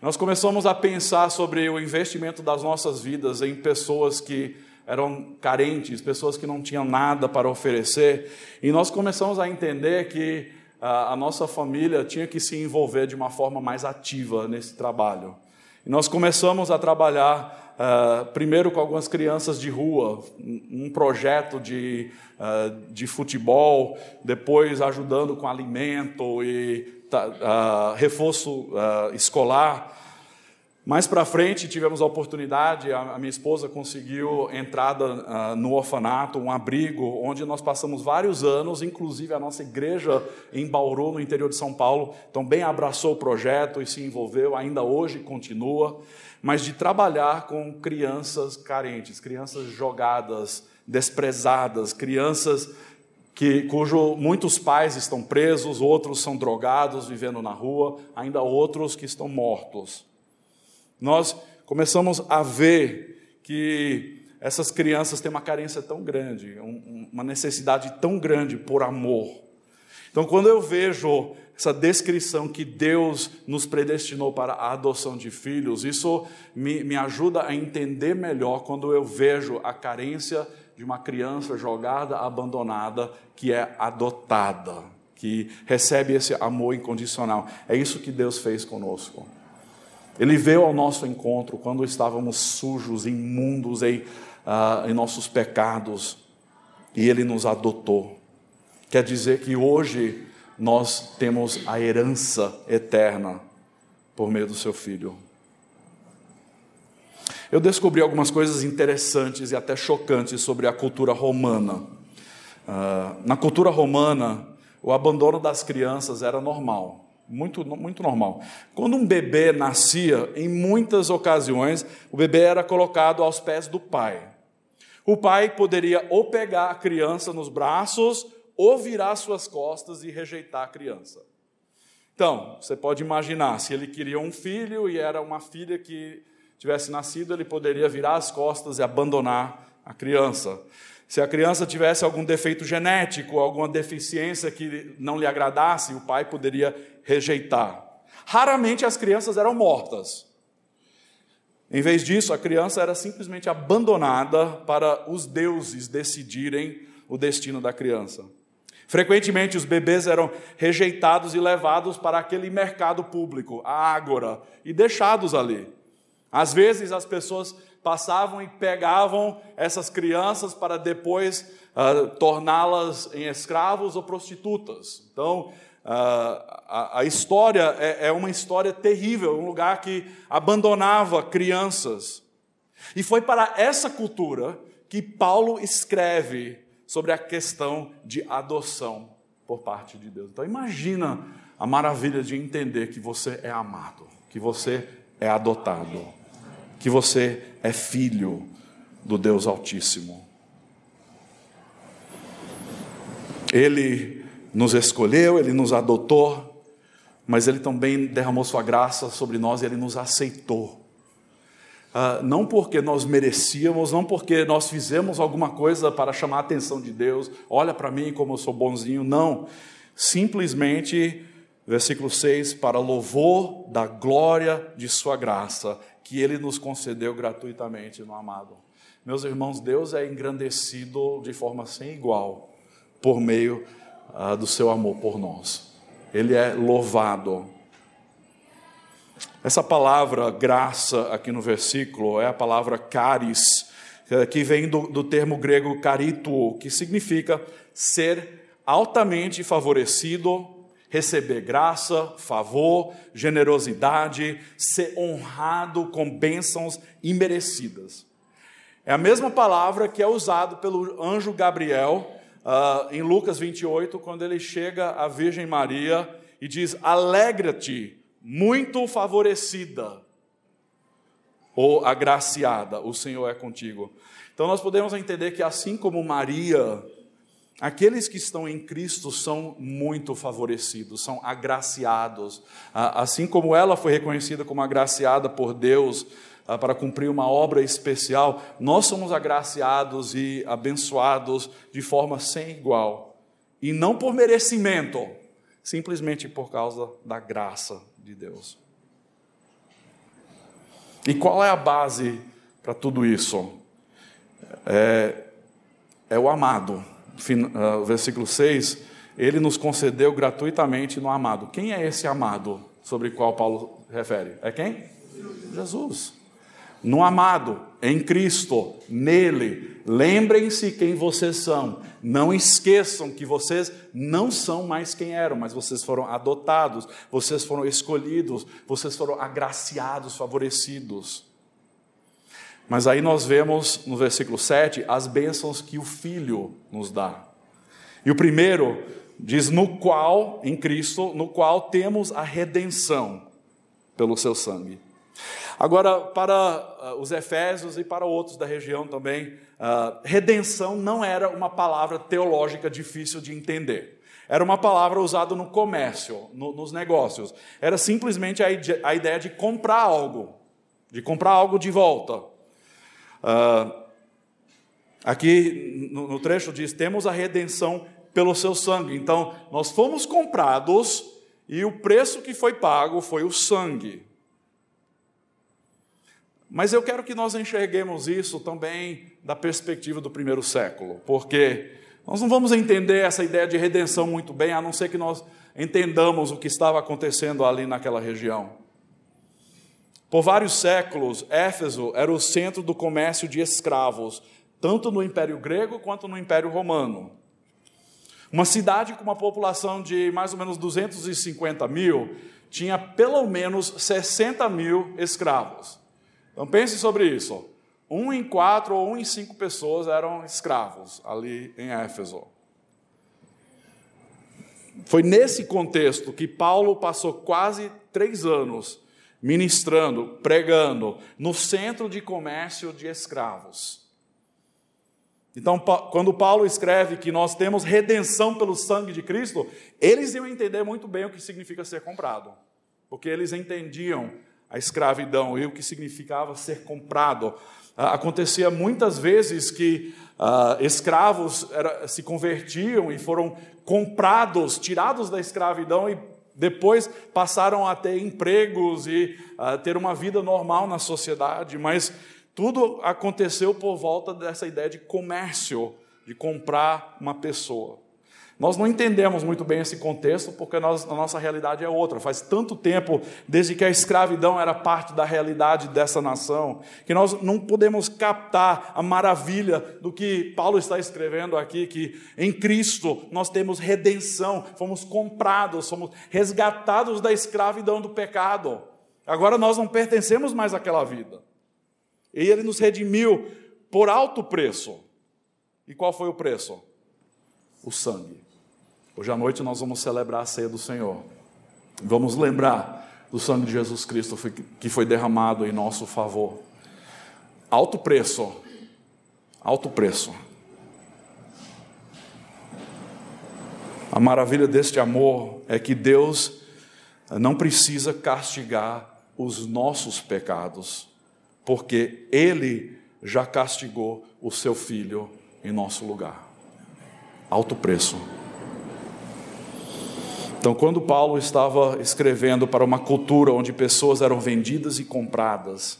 Nós começamos a pensar sobre o investimento das nossas vidas em pessoas que eram carentes, pessoas que não tinham nada para oferecer, e nós começamos a entender que a, a nossa família tinha que se envolver de uma forma mais ativa nesse trabalho. E nós começamos a trabalhar uh, primeiro com algumas crianças de rua, um projeto de, uh, de futebol, depois ajudando com alimento e uh, reforço escolar. Mais para frente tivemos a oportunidade, a, minha esposa conseguiu entrada uh, no orfanato, um abrigo, onde nós passamos vários anos, inclusive a nossa igreja em Bauru, no interior de São Paulo, também abraçou o projeto e se envolveu, ainda hoje continua, mas de trabalhar com crianças carentes, crianças jogadas, desprezadas, crianças que, cujo muitos pais estão presos, outros são drogados, vivendo na rua, ainda outros que estão mortos nós começamos a ver que essas crianças têm uma carência tão grande, uma necessidade tão grande por amor. Então, quando eu vejo essa descrição que Deus nos predestinou para a adoção de filhos, isso me, me ajuda a entender melhor quando eu vejo a carência de uma criança jogada, abandonada, que é adotada, que recebe esse amor incondicional. É isso que Deus fez conosco. Ele veio ao nosso encontro quando estávamos sujos, imundos em, uh, em nossos pecados, e Ele nos adotou. Quer dizer que hoje nós temos a herança eterna por meio do Seu Filho. Eu descobri algumas coisas interessantes e até chocantes sobre a cultura romana. Uh, na cultura romana, o abandono das crianças era normal. Muito, muito normal. Quando um bebê nascia, em muitas ocasiões, o bebê era colocado aos pés do pai. O pai poderia ou pegar a criança nos braços, ou virar suas costas e rejeitar a criança. Então, você pode imaginar, se ele queria um filho e era uma filha que tivesse nascido, ele poderia virar as costas e abandonar a criança. Se a criança tivesse algum defeito genético, alguma deficiência que não lhe agradasse, o pai poderia rejeitar. Raramente as crianças eram mortas. Em vez disso, a criança era simplesmente abandonada para os deuses decidirem o destino da criança. Frequentemente, os bebês eram rejeitados e levados para aquele mercado público, a ágora, e deixados ali. Às vezes, as pessoas passavam e pegavam essas crianças para depois uh, torná-las em escravos ou prostitutas. Então, uh, a, a, história é, é uma história terrível, um lugar que abandonava crianças. E foi para essa cultura que Paulo escreve sobre a questão de adoção por parte de Deus. Então imagina a maravilha de entender que você é amado, que você é adotado que você é filho do Deus Altíssimo. Ele nos escolheu, ele nos adotou, mas ele também derramou sua graça sobre nós e ele nos aceitou. Uh, não porque nós merecíamos, não porque nós fizemos alguma coisa para chamar a atenção de Deus, olha para mim como eu sou bonzinho, não. Simplesmente, versículo 6, para louvor da glória de Sua graça, que ele nos concedeu gratuitamente no amado. Meus irmãos, Deus é engrandecido de forma sem igual por meio ah, do seu amor por nós. Ele é louvado. Essa palavra graça aqui no versículo é a palavra caris, que vem do, do termo grego carito, que significa ser altamente favorecido receber graça, favor, generosidade, ser honrado com bênçãos imerecidas. É a mesma palavra que é usada pelo anjo Gabriel uh, em Lucas 28, quando ele chega à Virgem Maria e diz: Alegra-te, muito favorecida ou agraciada, o Senhor é contigo. Então nós podemos entender que assim como Maria, aqueles que estão em Cristo são muito favorecidos, são agraciados. Assim como ela foi reconhecida como agraciada por Deus para cumprir uma obra especial, nós somos agraciados e abençoados de forma sem igual. E não por merecimento, simplesmente por causa da graça de Deus. E qual é a base para tudo isso? É, é o amado. Ah, versículo 6, ele nos concedeu gratuitamente no amado. Quem é esse amado sobre qual Paulo refere? É quem? Jesus no amado, em Cristo, nele. Lembrem-se quem vocês são. Não esqueçam que vocês não são mais quem eram, mas vocês foram adotados, vocês foram escolhidos, vocês foram agraciados, favorecidos. Mas aí nós vemos no versículo 7 as bênçãos que o Filho nos dá. E o primeiro diz: no qual, em Cristo, no qual temos a redenção pelo seu sangue. Agora, para uh, os Efésios e para outros da região também, uh, redenção não era uma palavra teológica difícil de entender. Era uma palavra usada no comércio, no, nos negócios. Era simplesmente a, ideia de comprar algo, de comprar algo de volta. Uh, aqui no, no trecho diz: temos a redenção pelo seu sangue. Então, nós fomos comprados e o preço que foi pago foi o sangue. Mas eu quero que nós enxerguemos isso também da perspectiva do primeiro século, porque nós não vamos entender essa ideia de redenção muito bem, a não ser que nós entendamos o que estava acontecendo ali naquela região. Por vários séculos, Éfeso era o centro do comércio de escravos, tanto no Império Grego quanto no Império Romano. Uma cidade com uma população de mais ou menos 250 mil tinha pelo menos 60 mil escravos. Então pense sobre isso. Um em quatro ou um em cinco pessoas eram escravos ali em Éfeso. Foi nesse contexto que Paulo passou quase três anos ministrando, pregando, no centro de comércio de escravos. Então, quando Paulo escreve que nós temos redenção pelo sangue de Cristo, eles iam entender muito bem o que significa ser comprado, porque eles entendiam a escravidão e o que significava ser comprado. Ah, acontecia muitas vezes que ah, escravos era, se convertiam e foram comprados, tirados da escravidão e depois passaram a ter empregos e ah, ter uma vida normal na sociedade, mas tudo aconteceu por volta dessa ideia de comércio, de comprar uma pessoa. Nós não entendemos muito bem esse contexto porque nós, a nossa realidade é outra. Faz tanto tempo desde que a escravidão era parte da realidade dessa nação que nós não podemos captar a maravilha do que Paulo está escrevendo aqui, que em Cristo nós temos redenção, fomos comprados, fomos resgatados da escravidão do pecado. Agora nós não pertencemos mais àquela vida. E Ele nos redimiu por alto preço. E qual foi o preço? O sangue. Hoje à noite nós vamos celebrar a ceia do Senhor. Vamos lembrar do sangue de Jesus Cristo que foi derramado em nosso favor. Alto preço. Alto preço. A maravilha deste amor é que Deus não precisa castigar os nossos pecados, porque Ele já castigou o seu filho em nosso lugar. Alto preço. Então, quando Paulo estava escrevendo para uma cultura onde pessoas eram vendidas e compradas,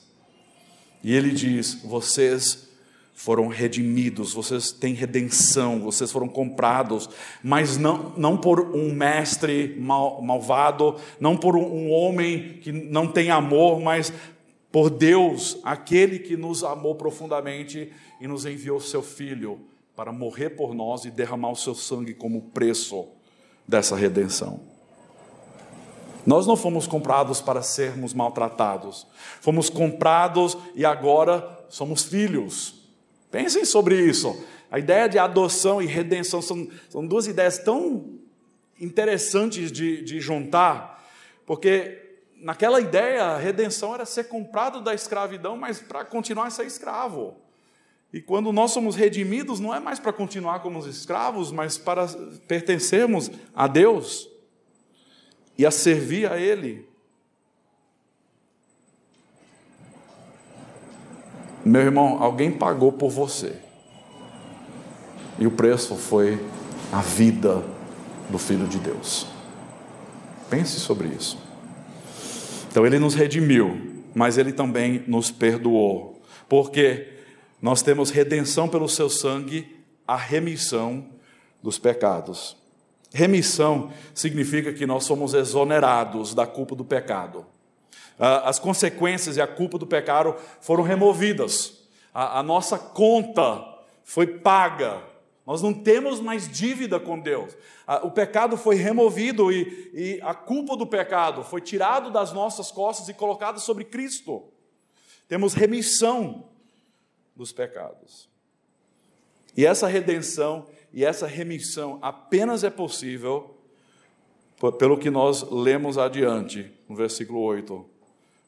e ele diz: vocês foram redimidos, vocês têm redenção, vocês foram comprados, mas não, não por um mestre mal, malvado, não por um, homem que não tem amor, mas por Deus, aquele que nos amou profundamente e nos enviou seu Filho para morrer por nós e derramar o seu sangue como preço dessa redenção. Nós não fomos comprados para sermos maltratados, fomos comprados e agora somos filhos. Pensem sobre isso. A ideia de adoção e redenção são, são duas ideias tão interessantes de, de juntar, porque naquela ideia a redenção era ser comprado da escravidão, mas para continuar a ser escravo. E quando nós somos redimidos, não é mais para continuar como escravos, mas para pertencermos a Deus e a servir a Ele. Meu irmão, alguém pagou por você. E o preço foi a vida do Filho de Deus. Pense sobre isso. Então ele nos redimiu, mas ele também nos perdoou. Porque nós temos redenção pelo seu sangue, a remissão dos pecados. Remissão significa que nós somos exonerados da culpa do pecado. Ah, as consequências e a culpa do pecado foram removidas. A, nossa conta foi paga. Nós não temos mais dívida com Deus. O pecado foi removido e, e a culpa do pecado foi tirado das nossas costas e colocada sobre Cristo. Temos remissão dos pecados. E essa redenção e essa remissão apenas é possível pelo que nós lemos adiante, no versículo 8.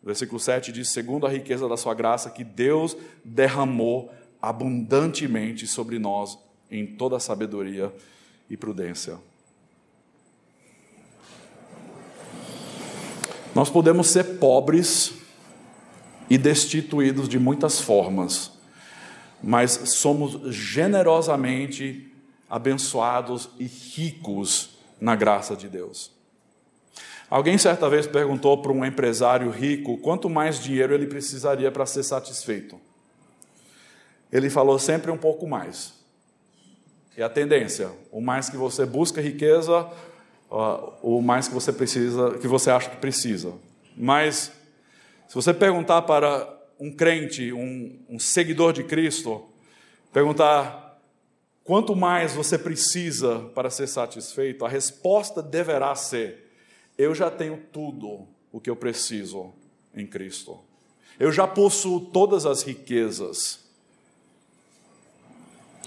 versículo 7 diz: segundo a riqueza da sua graça, que Deus derramou abundantemente sobre nós em toda sabedoria e prudência. Nós podemos ser pobres e destituídos de muitas formas, mas somos generosamente abençoados e ricos na graça de Deus. Alguém certa vez perguntou para um empresário rico quanto mais dinheiro ele precisaria para ser satisfeito. Ele falou sempre um pouco mais. E a tendência, o mais que você busca riqueza, o mais que você precisa, que você acha que precisa. Mas se você perguntar para um crente, um, um seguidor de Cristo, perguntar quanto mais você precisa para ser satisfeito, a resposta deverá ser: eu já tenho tudo o que eu preciso em Cristo. Eu já possuo todas as riquezas.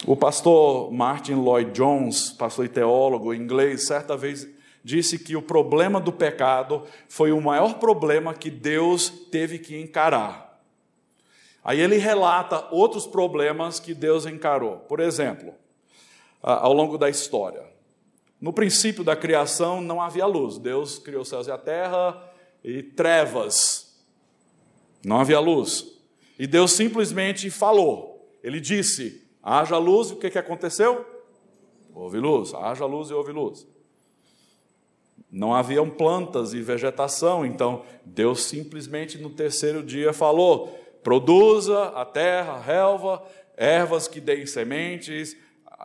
O pastor Martin Lloyd Jones, pastor e teólogo inglês, certa vez disse que o problema do pecado foi o maior problema que Deus teve que encarar. Aí ele relata outros problemas que Deus encarou. Por exemplo, ao longo da história. No princípio da criação não havia luz. Deus criou os céus e a terra e trevas. Não havia luz. E Deus simplesmente falou. Ele disse: haja luz, e o que, que aconteceu? Houve luz. Haja luz e houve luz. Não haviam plantas e vegetação, então Deus simplesmente no terceiro dia falou: produza a terra, relva, ervas que deem sementes,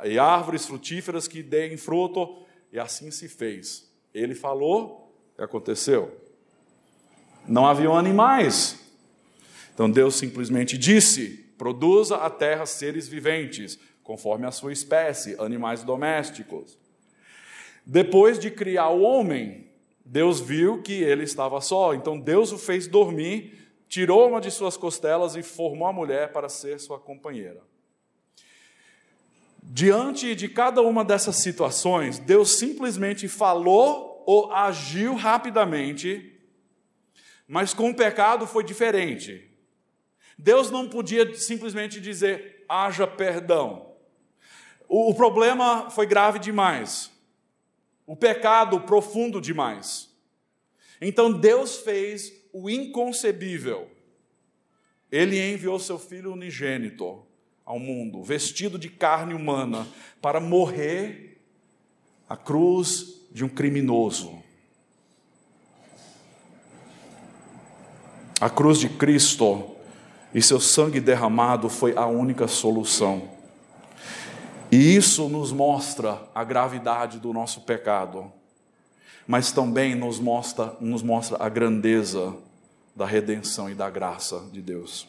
e árvores frutíferas que deem fruto, e assim se fez. Ele falou e aconteceu. Não haviam animais. Então Deus simplesmente disse: produza a terra seres viventes, conforme a sua espécie, animais domésticos. Depois de criar o homem, Deus viu que ele estava só, então Deus o fez dormir, tirou uma de suas costelas e formou a mulher para ser sua companheira. Diante de cada uma dessas situações, Deus simplesmente falou ou agiu rapidamente, mas com o pecado foi diferente. Deus não podia simplesmente dizer, haja perdão. O, problema foi grave demais. O pecado profundo demais. Então Deus fez o inconcebível. Ele enviou seu filho unigênito ao mundo, vestido de carne humana, para morrer a cruz de um criminoso. A cruz de Cristo e seu sangue derramado foi a única solução. E isso nos mostra a gravidade do nosso pecado, mas também nos mostra, nos mostra a grandeza da redenção e da graça de Deus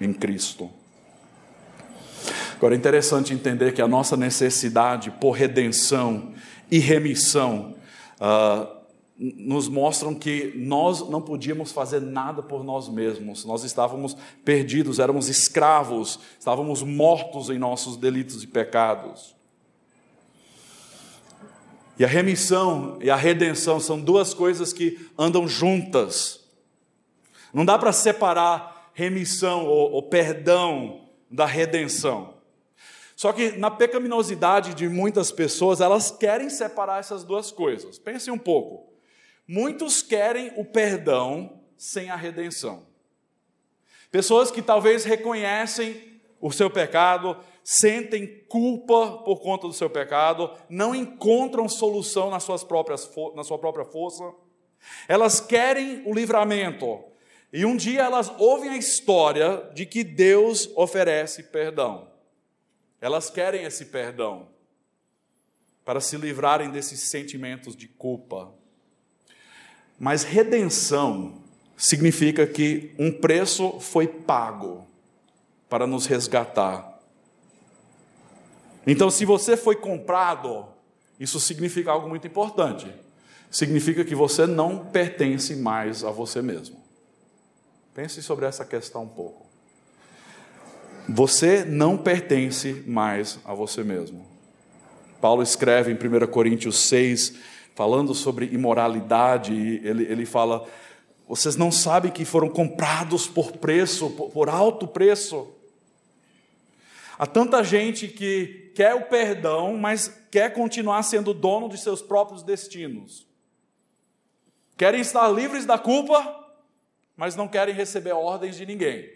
em Cristo. Agora é interessante entender que a nossa necessidade por redenção e remissão uh, nos mostram que nós não podíamos fazer nada por nós mesmos, nós estávamos perdidos, éramos escravos, estávamos mortos em nossos delitos e pecados. E a remissão e a redenção são duas coisas que andam juntas. Não dá para separar remissão ou, ou perdão da redenção. Só que na pecaminosidade de muitas pessoas, elas querem separar essas duas coisas. Pense um pouco. Muitos querem o perdão sem a redenção. Pessoas que talvez reconhecem o seu pecado, sentem culpa por conta do seu pecado, não encontram solução nas suas próprias, na sua própria força. Elas querem o livramento. E um dia elas ouvem a história de que Deus oferece perdão. Elas querem esse perdão para se livrarem desses sentimentos de culpa. Mas redenção significa que um preço foi pago para nos resgatar. Então, se você foi comprado, isso significa algo muito importante. Significa que você não pertence mais a você mesmo. Pense sobre essa questão um pouco. Você não pertence mais a você mesmo. Paulo escreve em 1 Coríntios 6, falando sobre imoralidade, ele, ele fala: vocês não sabem que foram comprados por preço, por, por alto preço. Há tanta gente que quer o perdão, mas quer continuar sendo dono de seus próprios destinos. Querem estar livres da culpa, mas não querem receber ordens de ninguém.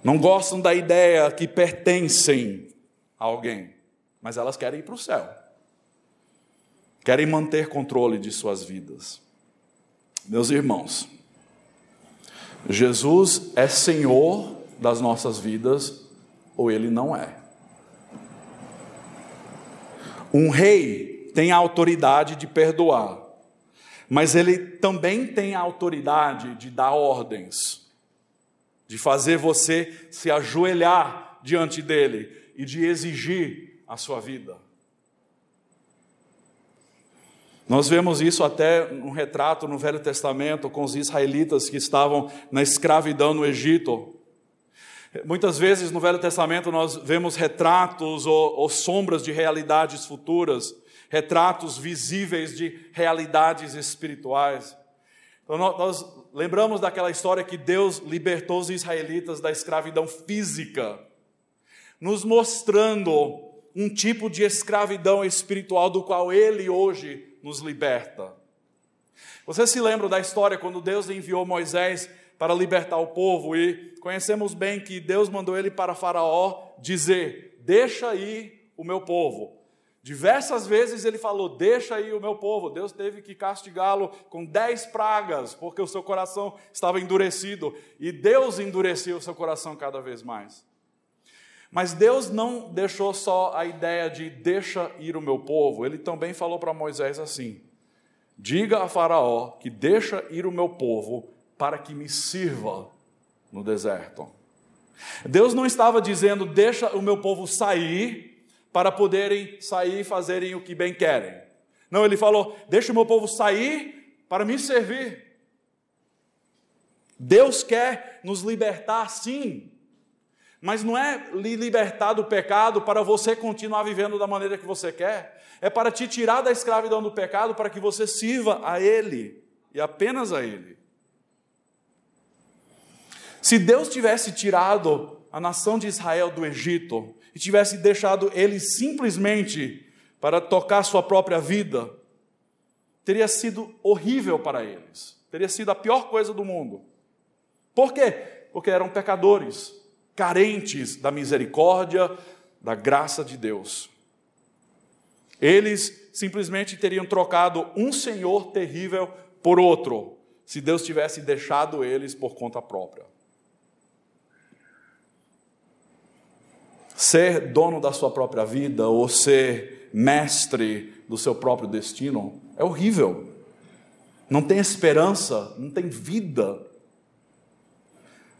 Não gostam da ideia que pertencem a alguém, mas elas querem ir para o céu. Querem manter controle de suas vidas. Meus irmãos, Jesus é Senhor das nossas vidas ou ele não é. Um rei tem a autoridade de perdoar, mas ele também tem a autoridade de dar ordens de fazer você se ajoelhar diante dele e de exigir a sua vida. Nós vemos isso até um retrato no Velho Testamento com os israelitas que estavam na escravidão no Egito. Muitas vezes no Velho Testamento nós vemos retratos ou, ou sombras de realidades futuras, retratos visíveis de realidades espirituais. Então, nós lembramos daquela história que Deus libertou os israelitas da escravidão física, nos mostrando um tipo de escravidão espiritual do qual Ele hoje nos liberta. Você se lembra da história quando Deus enviou Moisés para libertar o povo e conhecemos bem que Deus mandou ele para Faraó dizer: Deixa ir o meu povo. Diversas vezes ele falou: Deixa aí o meu povo. Deus teve que castigá-lo com dez pragas, porque o seu coração estava endurecido. E Deus endureceu o seu coração cada vez mais. Mas Deus não deixou só a ideia de deixa ir o meu povo, ele também falou para Moisés assim: Diga a Faraó que deixa ir o meu povo para que me sirva no deserto. Deus não estava dizendo deixa o meu povo sair para poderem sair e fazerem o que bem querem. Não, ele falou: deixa o meu povo sair para me servir. Deus quer nos libertar, sim, mas não é lhe libertar do pecado para você continuar vivendo da maneira que você quer, é para te tirar da escravidão do pecado para que você sirva a Ele e apenas a Ele. Se Deus tivesse tirado a nação de Israel do Egito, e tivesse deixado eles simplesmente para tocar sua própria vida, teria sido horrível para eles, teria sido a pior coisa do mundo. Por quê? Porque eram pecadores, carentes da misericórdia, da graça de Deus. Eles simplesmente teriam trocado um Senhor terrível por outro, se Deus tivesse deixado eles por conta própria. Ser dono da sua própria vida ou ser mestre do seu próprio destino é horrível. Não tem esperança, não tem vida.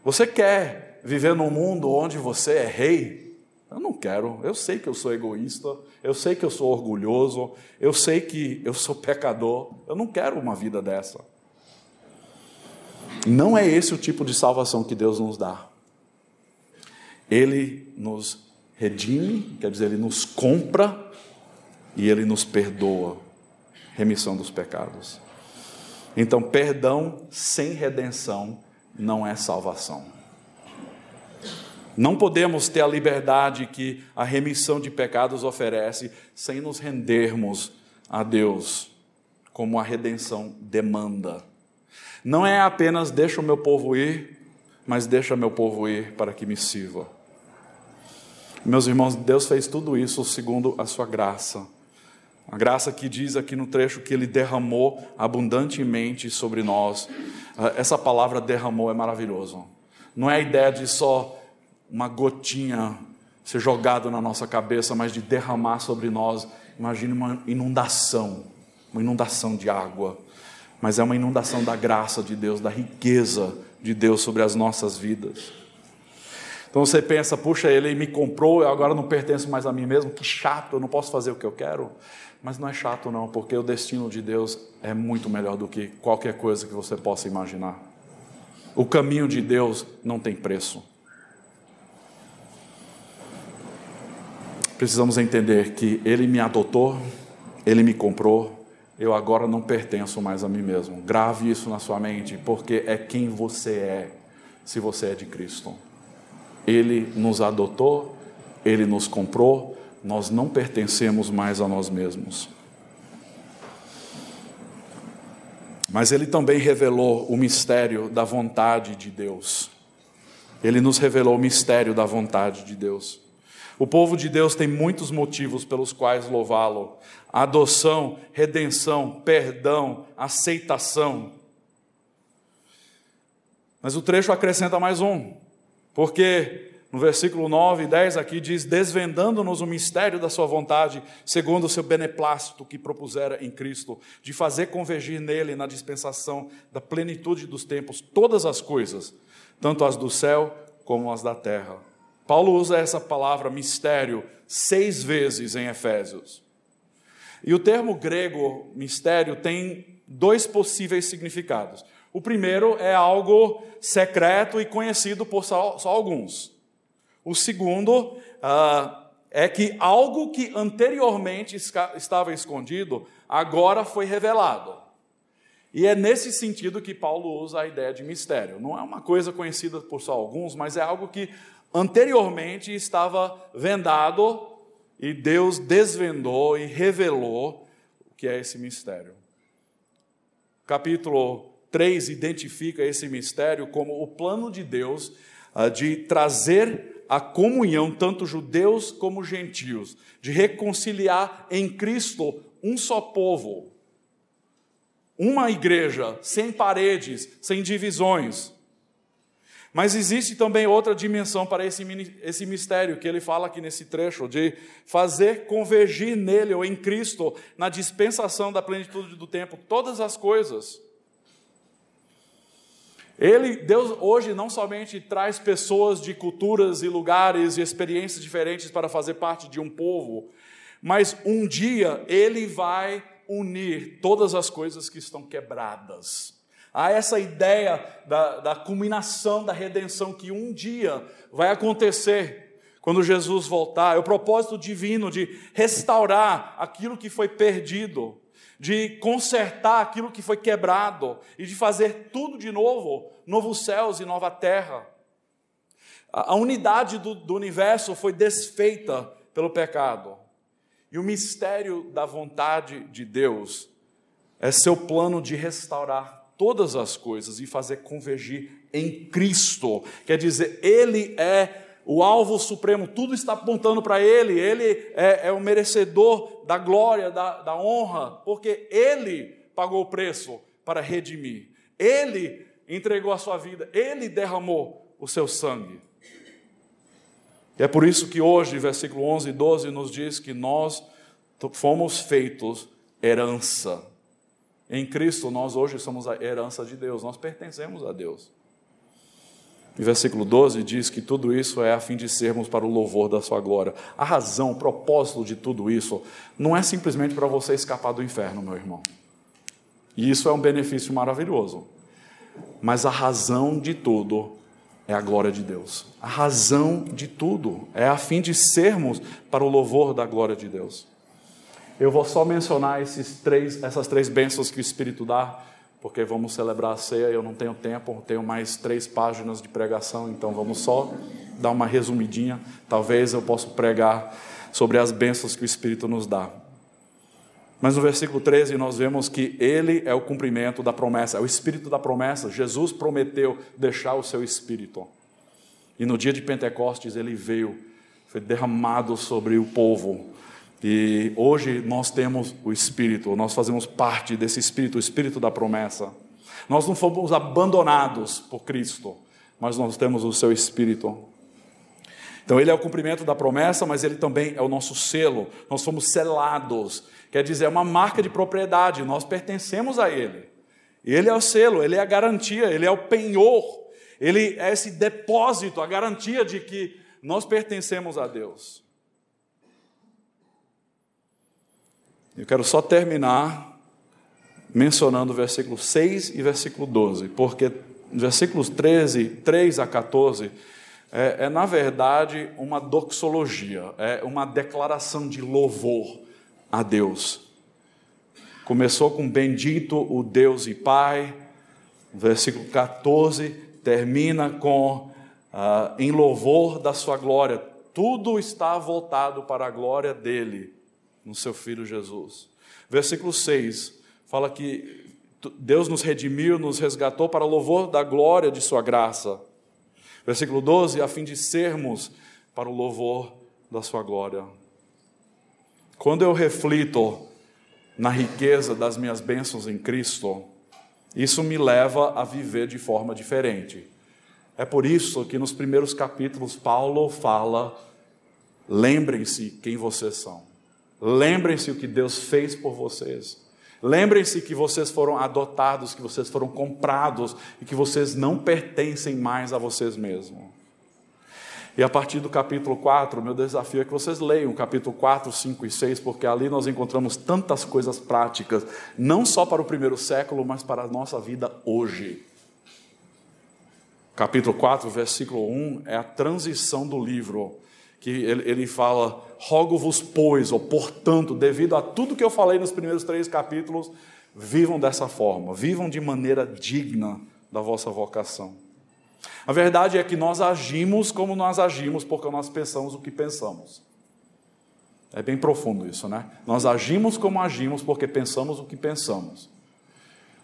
Você quer viver num mundo onde você é rei? Eu não quero. Eu sei que eu sou egoísta, eu sei que eu sou orgulhoso, eu sei que eu sou pecador. Eu não quero uma vida dessa. Não é esse o tipo de salvação que Deus nos dá. Ele nos redime, quer dizer, ele nos compra e ele nos perdoa. Remissão dos pecados. Então, perdão sem redenção não é salvação. Não podemos ter a liberdade que a remissão de pecados oferece sem nos rendermos a Deus, como a redenção demanda. Não é apenas deixa o meu povo ir, mas deixa meu povo ir para que me sirva. Meus irmãos, Deus fez tudo isso segundo a sua graça. A graça que diz aqui no trecho que ele derramou abundantemente sobre nós. Ah, essa palavra derramou é maravilhoso. Não é a ideia de só uma gotinha ser jogado na nossa cabeça, mas de derramar sobre nós. Imagine uma inundação, uma inundação de água. Mas é uma inundação da graça de Deus, da riqueza de Deus sobre as nossas vidas. Então você pensa, puxa, ele me comprou, eu agora não pertenço mais a mim mesmo, que chato, eu não posso fazer o que eu quero. Mas não é chato, não, porque o destino de Deus é muito melhor do que qualquer coisa que você possa imaginar. O caminho de Deus não tem preço. Precisamos entender que Ele me adotou, Ele me comprou, eu agora não pertenço mais a mim mesmo. Grave isso na sua mente, porque é quem você é, se você é de Cristo. Ele nos adotou, Ele nos comprou, nós não pertencemos mais a nós mesmos. Mas Ele também revelou o mistério da vontade de Deus. Ele nos revelou o mistério da vontade de Deus. O povo de Deus tem muitos motivos pelos quais louvá-lo: adoção, redenção, perdão, aceitação. Mas o trecho acrescenta mais um. Porque no versículo 9 e 10 aqui diz: Desvendando-nos o mistério da Sua vontade, segundo o seu beneplácito que propusera em Cristo, de fazer convergir nele, na dispensação da plenitude dos tempos, todas as coisas, tanto as do céu como as da terra. Paulo usa essa palavra mistério seis vezes em Efésios. E o termo grego mistério tem dois possíveis significados. O primeiro é algo secreto e conhecido por só, só alguns. O segundo uh, é que algo que anteriormente estava escondido agora foi revelado. E é nesse sentido que Paulo usa a ideia de mistério. Não é uma coisa conhecida por só alguns, mas é algo que anteriormente estava vendado e Deus desvendou e revelou o que é esse mistério. Capítulo 3 identifica esse mistério como o plano de Deus uh, de trazer a comunhão, tanto judeus como gentios, de reconciliar em Cristo um só povo, uma igreja, sem paredes, sem divisões. Mas existe também outra dimensão para esse, esse mistério que ele fala aqui nesse trecho, de fazer convergir nele ou em Cristo, na dispensação da plenitude do tempo, todas as coisas. Ele, Deus hoje não somente traz pessoas de culturas e lugares e experiências diferentes para fazer parte de um povo, mas um dia ele vai unir todas as coisas que estão quebradas. Há essa ideia da, da culminação da redenção que um dia vai acontecer quando Jesus voltar. É o propósito divino de restaurar aquilo que foi perdido de consertar aquilo que foi quebrado e de fazer tudo de novo, novos céus e nova terra. A unidade do, do universo foi desfeita pelo pecado. E o mistério da vontade de Deus é seu plano de restaurar todas as coisas e fazer convergir em Cristo. Quer dizer, Ele é o alvo supremo, tudo está apontando para Ele, Ele é, é, o merecedor da glória, da, da honra, porque Ele pagou o preço para redimir, Ele entregou a sua vida, Ele derramou o seu sangue. E é por isso que hoje, versículo 11 e 12, nos diz que nós fomos feitos herança. Em Cristo, nós hoje somos a herança de Deus, nós pertencemos a Deus. E versículo 12 diz que tudo isso é a fim de sermos para o louvor da sua glória. A razão, o propósito de tudo isso não é simplesmente para você escapar do inferno, meu irmão. E isso é um benefício maravilhoso. Mas a razão de tudo é a glória de Deus. A razão de tudo é a fim de sermos para o louvor da glória de Deus. Eu vou só mencionar esses três, essas três bênçãos que o Espírito dá porque vamos celebrar a ceia. Eu não tenho tempo, tenho mais três páginas de pregação, então vamos só dar uma resumidinha, talvez eu possa pregar sobre as bênçãos que o Espírito nos dá. Mas no versículo 13 nós vemos que ele é o cumprimento da promessa, é o espírito da promessa. Jesus prometeu deixar o seu espírito. E no dia de Pentecostes ele veio, foi derramado sobre o povo. E hoje nós temos o espírito, nós fazemos parte desse espírito, o espírito da promessa. Nós não fomos abandonados por Cristo, mas nós temos o seu espírito. Então ele é o cumprimento da promessa, mas ele também é o nosso selo. Nós fomos selados Quer dizer, é uma marca de propriedade, nós pertencemos a Ele. Ele é o selo, Ele é a garantia, Ele é o penhor, Ele é esse depósito, a garantia de que nós pertencemos a Deus. Eu quero só terminar mencionando o versículo 6 e versículo 12, porque versículos 13, 3 a 14, é, é na verdade uma doxologia, é uma declaração de louvor a Deus. Começou com bendito o Deus e Pai, versículo 14, termina com uh, em louvor da sua glória. Tudo está voltado para a glória dele, no seu Filho Jesus. Versículo 6 fala que Deus nos redimiu, nos resgatou para louvor da glória de sua graça. Versículo 12, a fim de sermos para o louvor da sua glória. Quando eu reflito na riqueza das minhas bênçãos em Cristo, isso me leva a viver de forma diferente. É por isso que nos primeiros capítulos Paulo fala: lembrem-se quem vocês são. Lembrem-se o que Deus fez por vocês. Lembrem-se que vocês foram adotados, que vocês foram comprados e que vocês não pertencem mais a vocês mesmos. E a partir do capítulo 4, meu desafio é que vocês leiam capítulo 4, 5 e 6, porque ali nós encontramos tantas coisas práticas, não só para o primeiro século, mas para a nossa vida hoje. Capítulo 4, versículo 1 é a transição do livro, que ele, ele fala: Rogo-vos, pois, ou portanto, devido a tudo que eu falei nos primeiros três capítulos, vivam dessa forma, vivam de maneira digna da vossa vocação. A verdade é que nós agimos como nós agimos porque nós pensamos o que pensamos. É bem profundo isso, né? Nós agimos como agimos porque pensamos o que pensamos.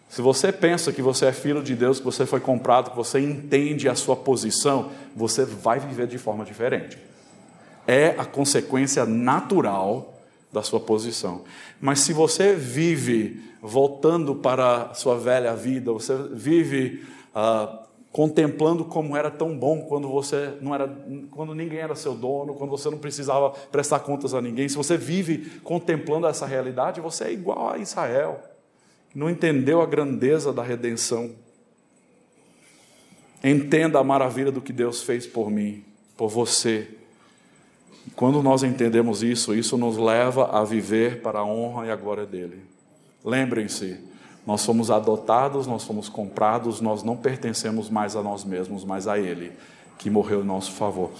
Se você pensa que você é filho de Deus, que você foi comprado, que você entende a sua posição, você vai viver de forma diferente. É a consequência natural da sua posição. Mas se você vive voltando para a sua velha vida, você vive uh, contemplando como era tão bom quando você não era, quando ninguém era seu dono, quando você não precisava prestar contas a ninguém. Se você vive contemplando essa realidade, você é igual a Israel, que não entendeu a grandeza da redenção. Entenda a maravilha do que Deus fez por mim, por você. Quando nós entendemos isso, isso nos leva a viver para a honra e a glória dele. Lembrem-se, nós somos adotados, nós somos comprados, nós não pertencemos mais a nós mesmos, mas a Ele, que morreu em nosso favor.